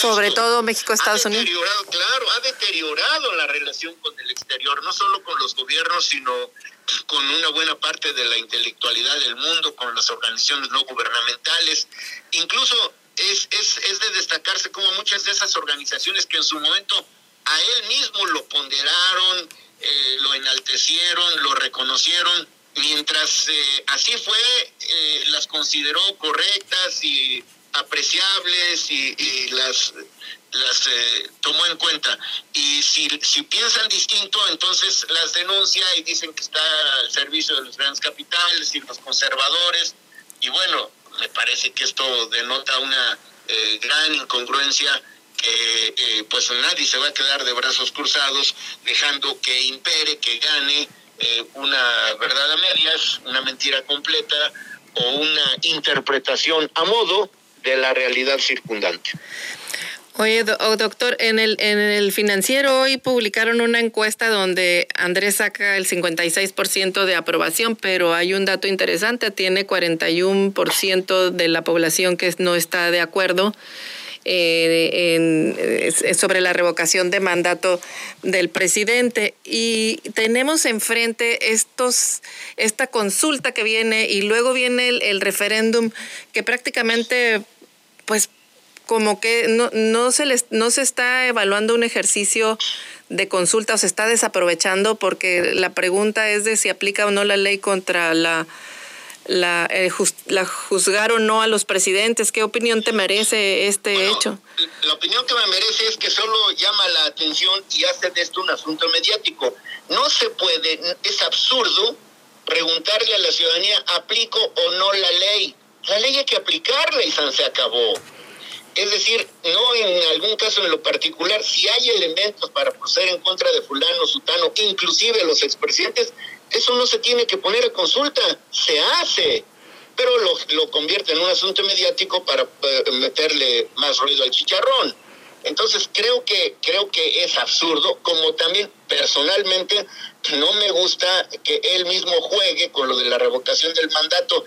sobre todo México Estados Unidos claro ha deteriorado la relación con el exterior no solo con los gobiernos sino con una buena parte de la intelectualidad del mundo con las organizaciones no gubernamentales. Incluso es, es, es de destacarse como muchas de esas organizaciones que en su momento a él mismo lo ponderaron, eh, lo enaltecieron, lo reconocieron, mientras eh, así fue, eh, las consideró correctas y apreciables y, las las tomó en cuenta. Y si, si piensan distinto, entonces las denuncia y dicen que está al servicio de los grandes capitales y los conservadores. Y bueno, me parece que esto denota una gran incongruencia eh, eh, pues nadie se va a quedar de brazos cruzados dejando que impere, que gane eh, una verdad a medias, una mentira completa o una interpretación a modo de la realidad circundante. Oye, oh, doctor, en el, en el financiero hoy publicaron una encuesta donde Andrés saca el 56% de aprobación, pero hay un dato interesante, tiene 41% de la población que no está de acuerdo. Eh, sobre la revocación de mandato del presidente. Y tenemos enfrente estos, esta consulta que viene y luego viene el, el referéndum que prácticamente pues como que no, no, se les, no se está evaluando un ejercicio de consulta o se está desaprovechando porque la pregunta es de si aplica o no la ley contra la, la, eh, la juzgar o no a los presidentes. ¿Qué opinión te merece este hecho? La opinión que me merece es que solo llama la atención y hace de esto un asunto mediático. No se puede, es absurdo preguntarle a la ciudadanía, ¿aplico o no la ley? La ley hay que aplicarla y se acabó. Es decir, no en algún caso en lo particular, si hay elementos para proceder en contra de fulano, sutano, inclusive los expresidentes, eso no se tiene que poner a consulta, se hace, pero lo, lo convierte en un asunto mediático para eh, meterle más ruido al chicharrón. Entonces creo que creo que es absurdo, como también personalmente no me gusta que él mismo juegue con lo de la revocación del mandato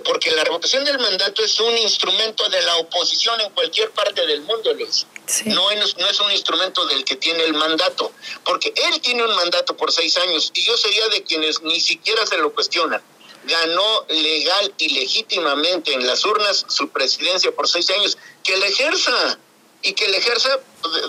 porque la revocación del mandato es un instrumento de la oposición en cualquier parte del mundo, Luis. No, es, no es un instrumento del que tiene el mandato, porque él tiene un mandato por seis años y yo sería de quienes ni siquiera se lo cuestionan. Ganó legal y legítimamente en las urnas su presidencia por seis años, que le ejerza y que le ejerza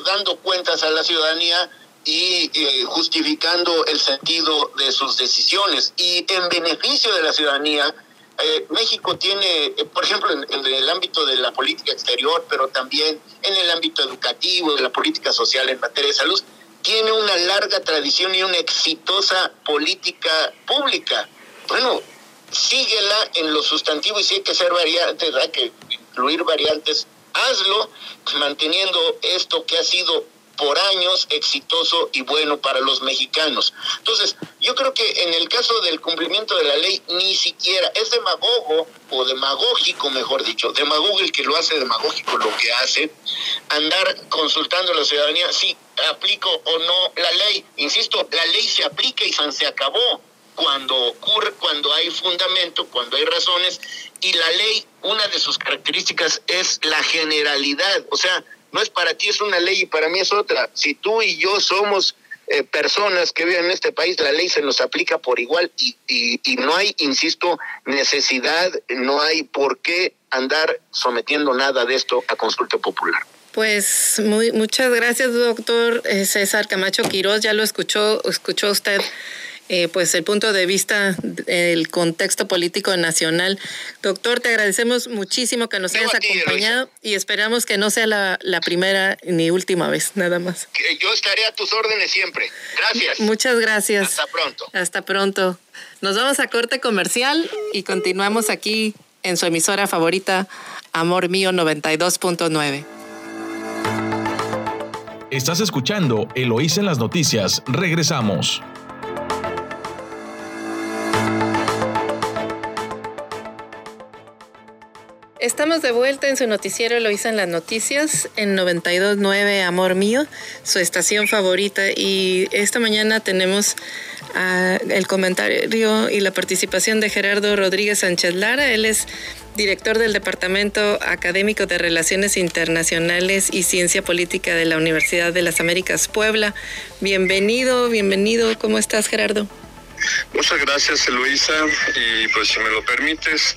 dando cuentas a la ciudadanía y eh, justificando el sentido de sus decisiones y en beneficio de la ciudadanía eh, México tiene, eh, por ejemplo, en, el ámbito de la política exterior, pero también en el ámbito educativo, de la política social en materia de salud, tiene una larga tradición y una exitosa política pública. Bueno, síguela en lo sustantivo y si hay que ser variantes, hay que incluir variantes, hazlo manteniendo esto que ha sido por años exitoso y bueno para los mexicanos. Entonces, yo creo que en el caso del cumplimiento de la ley, ni siquiera es demagogo o demagógico, mejor dicho, demagogo el que lo hace demagógico lo que hace, andar consultando a la ciudadanía si aplico o no la ley. Insisto, la ley se aplica y se acabó cuando ocurre, cuando hay fundamento, cuando hay razones, y la ley, una de sus características es la generalidad, o sea, no es para ti, es una ley y para mí es otra. Si tú y yo somos eh, personas que viven en este país, la ley se nos aplica por igual y, no hay, insisto, necesidad, no hay por qué andar sometiendo nada de esto a consulta popular. Pues muy, muchas gracias, doctor eh, César Camacho Quiroz. Ya lo escuchó, escuchó usted eh, pues el punto de vista del contexto político nacional. Doctor, te agradecemos muchísimo que nos hayas acompañado y esperamos que no sea la, la, primera ni última vez, nada más. Yo estaré a tus órdenes siempre. Gracias. Muchas gracias. Hasta pronto. Hasta pronto. Nos vamos a corte comercial y continuamos aquí en su emisora favorita, Amor Mío 92.9. Estás escuchando Eloís en las noticias. Regresamos. Estamos de vuelta en su noticiero Lo hice en las noticias en 92.9 Amor Mío, su estación favorita. Y esta mañana tenemos uh, el comentario y la participación de Gerardo Rodríguez Sánchez Lara. Él es director del Departamento Académico de Relaciones Internacionales y Ciencia Política de la Universidad de las Américas Puebla. Bienvenido, bienvenido. ¿Cómo estás, Gerardo? Muchas gracias, Eloisa. Y pues si me lo permites,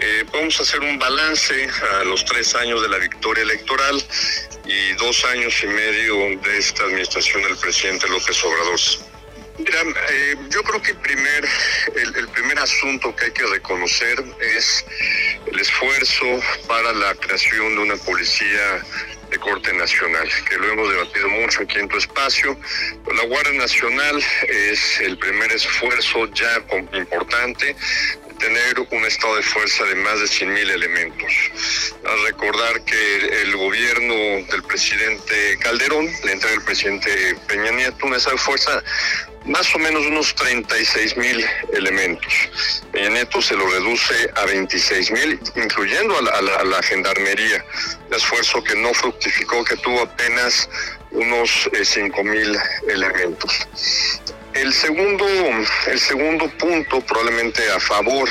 eh, vamos a hacer un balance a los tres años de la victoria electoral y dos años y medio de esta administración del presidente López Obrador. Mira, eh, yo creo que primer, el, el, primer asunto que hay que reconocer es el esfuerzo para la creación de una policía de corte nacional, que lo hemos debatido mucho aquí en tu espacio. La Guardia Nacional es el primer esfuerzo ya importante tener un estado de fuerza de más de 100.000 elementos. A recordar que el gobierno del presidente Calderón, la entrega del presidente Peña Nieto, un estado de fuerza más o menos unos 36 mil elementos. Peña Nieto se lo reduce a 26 mil, incluyendo a la, a la, esfuerzo que no fructificó, que tuvo apenas unos 5 eh, mil elementos. El segundo, el segundo punto, probablemente a favor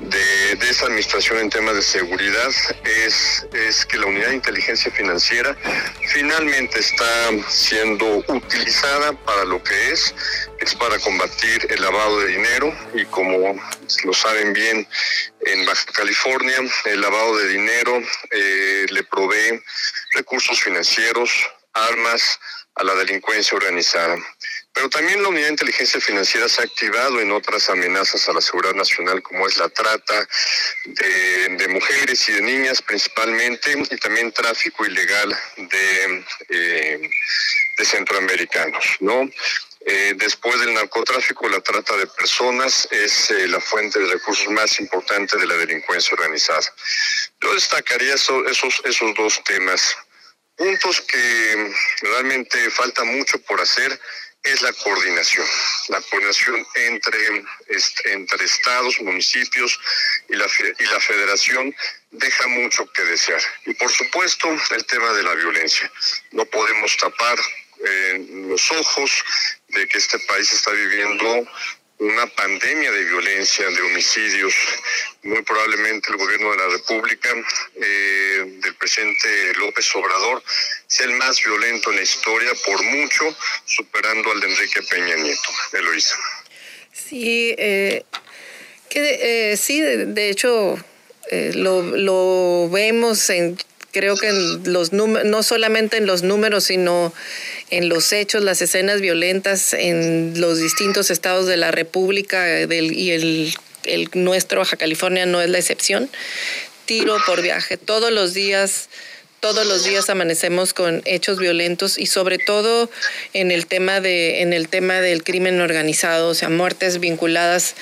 de, esa administración en temas de seguridad, es, es que la unidad de inteligencia financiera finalmente está siendo utilizada para lo que es, es para combatir el lavado de dinero y como lo saben bien, en Baja California el lavado de dinero eh, le provee recursos financieros, armas a la delincuencia organizada. Pero también la Unidad de Inteligencia Financiera se ha activado en otras amenazas a la seguridad nacional, como es la trata de, mujeres y de niñas principalmente, y también tráfico ilegal de, eh, centroamericanos, ¿no? Eh, después del narcotráfico, la trata de personas es eh, la fuente de recursos más importante de la delincuencia organizada. Yo destacaría esos, esos dos temas. Puntos que realmente falta mucho por hacer es la coordinación, la coordinación entre, entre estados, municipios y la, y la federación deja mucho que desear. Y por supuesto el tema de la violencia. No podemos tapar eh, los ojos de que este país está viviendo una pandemia de violencia, de homicidios. Muy probablemente el gobierno de la República eh, del presidente López Obrador sea el más violento en la historia por mucho, superando al de Enrique Peña Nieto. Eloisa. Sí, eh, que, eh, sí, de, hecho lo, lo vemos en creo que los no solamente en los números, sino en los hechos, las escenas violentas en los distintos estados de la República del, y el, el nuestro, Baja California, no es la excepción. Tiro por viaje, todos los días todos los días amanecemos con hechos violentos y sobre todo en el tema de en el tema del crimen organizado, o sea, muertes vinculadas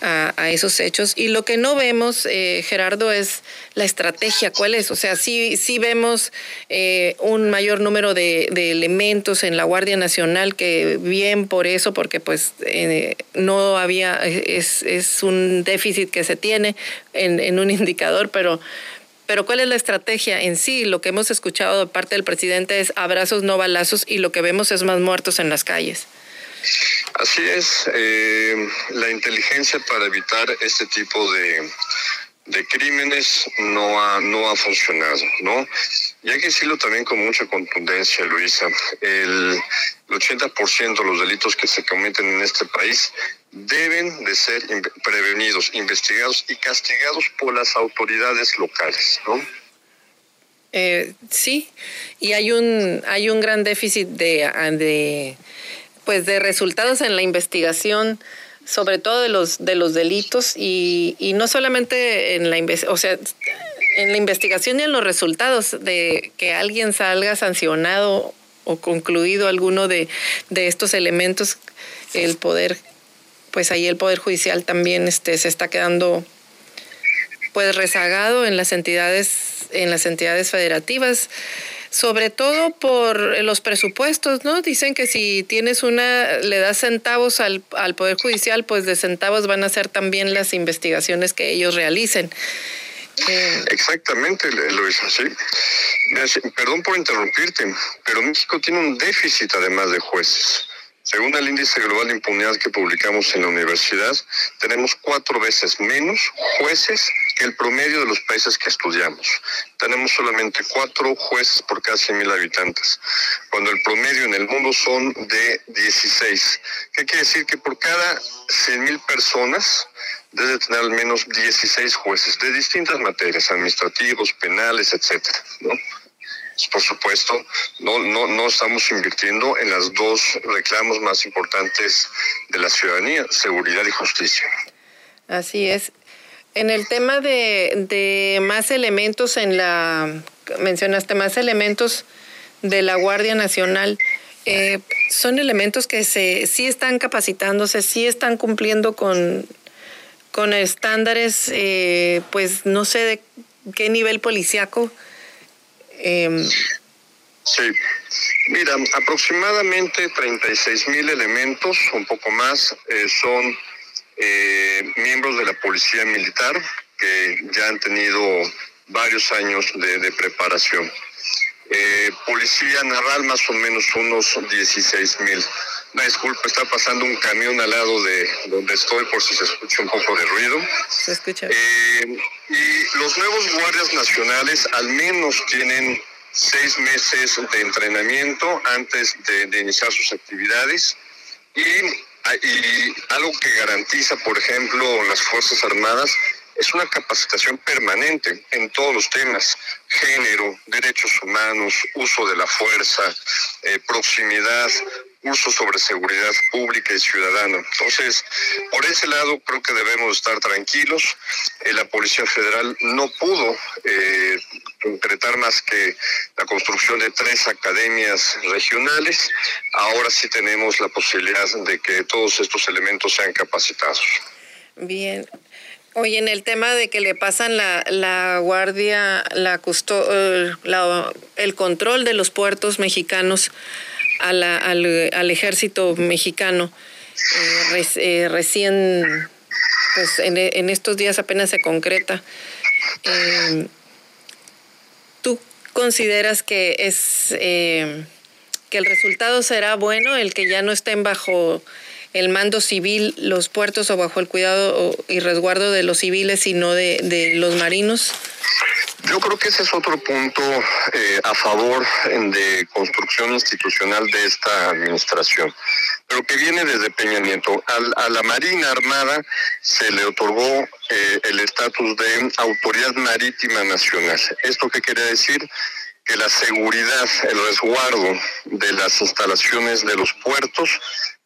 a, esos hechos. Y lo que no vemos, eh, Gerardo, es la estrategia, cuál es. O sea, sí, sí vemos eh, un mayor número de, elementos en la Guardia Nacional, que bien por eso, porque pues eh, no había, es, es, un déficit que se tiene en, en un indicador, pero... Pero ¿cuál es la estrategia en sí? Lo que hemos escuchado de parte del presidente es abrazos, no balazos, y lo que vemos es más muertos en las calles. Así es, eh, la inteligencia para evitar este tipo de, de crímenes no ha, no ha funcionado, ¿no? Y hay que decirlo también con mucha contundencia, Luisa. El, 80% de los delitos que se cometen en este país deben de ser prevenidos, investigados y castigados por las autoridades locales, ¿no? Eh, sí, y hay un, hay un gran déficit de, de pues de resultados en la investigación sobre todo de los de los delitos y, no solamente en la o sea en la investigación y en los resultados de que alguien salga sancionado o concluido alguno de, de estos elementos el poder pues ahí el poder judicial también este se está quedando pues rezagado en las entidades en las entidades federativas sobre todo por los presupuestos, ¿no? Dicen que si tienes una, le das centavos al, al Poder Judicial, pues de centavos van a ser también las investigaciones que ellos realicen. Eh, Exactamente, Luisa, sí. Perdón por interrumpirte, pero México tiene un déficit además de jueces. Según el índice global de impunidad que publicamos en la universidad, tenemos cuatro veces menos jueces que el promedio de los países que estudiamos. Tenemos solamente cuatro jueces por cada 100.000 habitantes, cuando el promedio en el mundo son de 16. ¿Qué quiere decir? Que por cada 100.000 personas debe tener al menos 16 jueces de distintas materias, administrativos, penales, etcétera, ¿no? por supuesto, no, no, no estamos invirtiendo en las dos reclamos más importantes de la ciudadanía, seguridad y justicia. Así es. En el tema de, de más elementos en la, mencionaste más elementos de la Guardia Nacional, eh, son elementos que se, sí están capacitándose, sí están cumpliendo con con estándares, eh, pues no sé de qué nivel policiaco. Em, sí, mira, aproximadamente 36 mil elementos, un poco más, eh, son eh, miembros de la Policía Militar que ya han tenido varios años de, preparación. policía Naval, más o menos unos 16 mil. Una disculpa, está pasando un camión al lado de donde estoy por si se escucha un poco de ruido. Se escucha. Eh, y los nuevos guardias nacionales al menos tienen seis meses de entrenamiento antes de, iniciar sus actividades y, y algo que garantiza, por ejemplo, las Fuerzas Armadas es una capacitación permanente en todos los temas, género, derechos humanos, uso de la fuerza, eh, proximidad, curso sobre seguridad pública y ciudadana. Entonces, por ese lado creo que debemos estar tranquilos. Eh, la Policía Federal no pudo eh, concretar más que la construcción de tres academias regionales. Ahora sí tenemos la posibilidad de que todos estos elementos sean capacitados. Bien. Oye, en el tema de que le pasan la, la guardia, la, eh, la, el control de los puertos mexicanos al, al, ejército mexicano. Eh, eh, recién, pues en, estos días apenas se concreta. Eh, ¿Tú consideras que es que el resultado será bueno, el que ya no estén bajo el mando civil los puertos o bajo el cuidado y resguardo de los civiles, sino de, de los marinos? Yo creo que ese es otro punto eh, a favor de construcción institucional de esta administración, pero que viene desde Peña Nieto. a la Marina Armada se le otorgó eh, el estatus de Autoridad Marítima Nacional. ¿Esto qué quiere decir? que la seguridad, el resguardo de las instalaciones de los puertos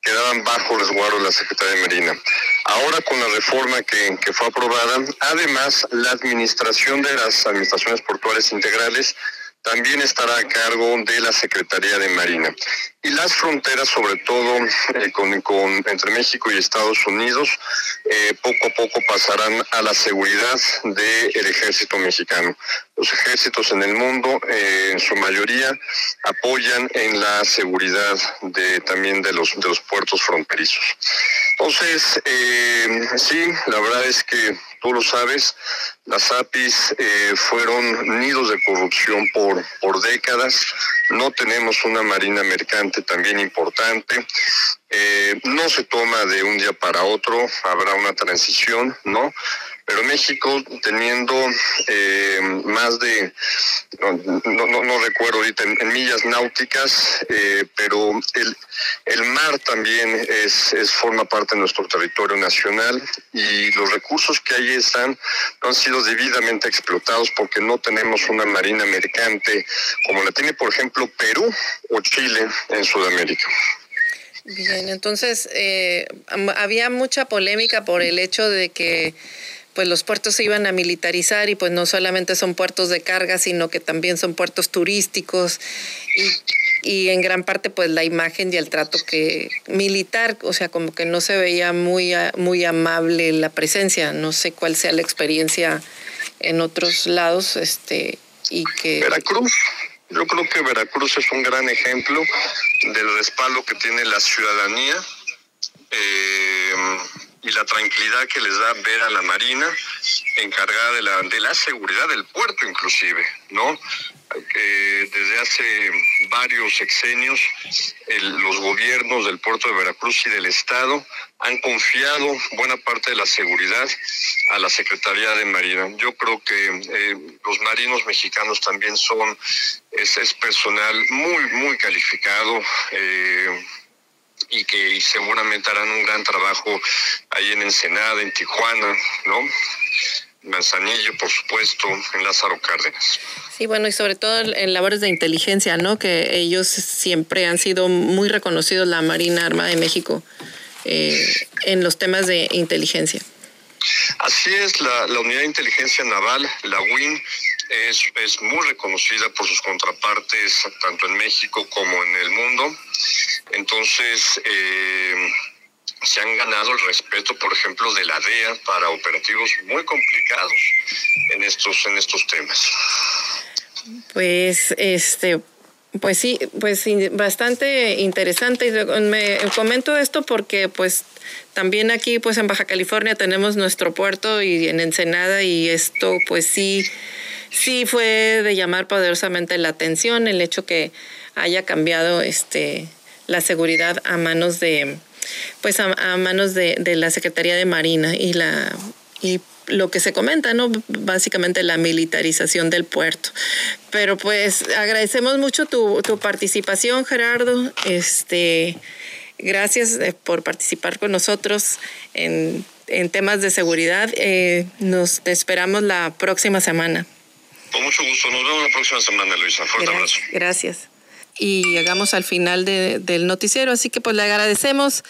quedaban bajo resguardo de la Secretaría de Marina. Ahora con la reforma que, que, fue aprobada, además la administración de las administraciones portuarias integrales también estará a cargo de la Secretaría de Marina. Y las fronteras, sobre todo eh, con, entre México y Estados Unidos, eh, poco a poco pasarán a la seguridad del ejército mexicano. Los ejércitos en el mundo, eh, en su mayoría, apoyan en la seguridad de, también de los, de los puertos fronterizos. Entonces, sí, la verdad es que tú lo sabes, las APIs fueron nidos de corrupción por, por décadas. No tenemos una marina mercante también importante. Eh, no se toma de un día para otro, habrá una transición, ¿no? Pero México teniendo eh, más de, no, recuerdo ahorita, en, millas náuticas, eh, pero el, el mar también es, es, forma parte de nuestro territorio nacional y los recursos que ahí están no han sido debidamente explotados porque no tenemos una marina mercante como la tiene, por ejemplo, Perú o Chile en Sudamérica. Bien, entonces eh, había mucha polémica por el hecho de que pues los puertos se iban a militarizar y pues no solamente son puertos de carga, sino que también son puertos turísticos y, y en gran parte pues la imagen y el trato que militar, o sea, como que no se veía muy, muy amable la presencia, no sé cuál sea la experiencia en otros lados, este, y que... Veracruz. Yo creo que Veracruz es un gran ejemplo del respaldo que tiene la ciudadanía eh, y la tranquilidad que les da ver a la Marina encargada de la, de la seguridad del puerto inclusive, ¿no? desde hace varios sexenios los gobiernos del puerto de Veracruz y del Estado han confiado buena parte de la seguridad a la Secretaría de Marina. Yo creo que eh, los marinos mexicanos también son, es, personal muy, muy calificado. Eh, y que seguramente harán un gran trabajo ahí en Ensenada, en Tijuana, ¿no? Manzanillo, por supuesto, en Lázaro Cárdenas. Sí, bueno, y sobre todo en labores de inteligencia, ¿no? Que ellos siempre han sido muy reconocidos, la Marina Armada de México, eh, en los temas de inteligencia. Así es, la, la, Unidad de Inteligencia Naval, la UIN, es, es muy reconocida por sus contrapartes tanto en México como en el mundo. Entonces, eh, se han ganado el respeto, por ejemplo, de la DEA para operativos muy complicados en estos, en estos temas. Pues este pues sí, pues bastante interesante. Me comento esto porque pues también aquí pues en Baja California tenemos nuestro puerto y en Ensenada y esto pues sí, sí fue de llamar poderosamente la atención el hecho que haya cambiado este la seguridad a manos de pues a, manos de, de, la Secretaría de Marina y la y lo que se comenta, ¿no? Básicamente la militarización del puerto. Pero pues agradecemos mucho tu, participación, Gerardo. Este, gracias eh, por participar con nosotros en, temas de seguridad. Eh, nos esperamos la próxima semana. Con mucho gusto. Nos vemos la próxima semana, Luisa. Fuerte abrazo. Gracias. Y llegamos al final del noticiero, así que pues le agradecemos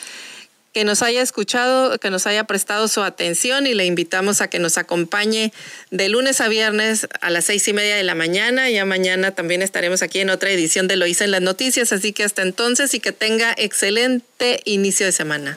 que nos haya escuchado, que nos haya prestado su atención y le invitamos a que nos acompañe de lunes a viernes a las seis y media de la mañana. Ya mañana también estaremos aquí en otra edición de Lo hice en las noticias, así que hasta entonces y que tenga excelente inicio de semana.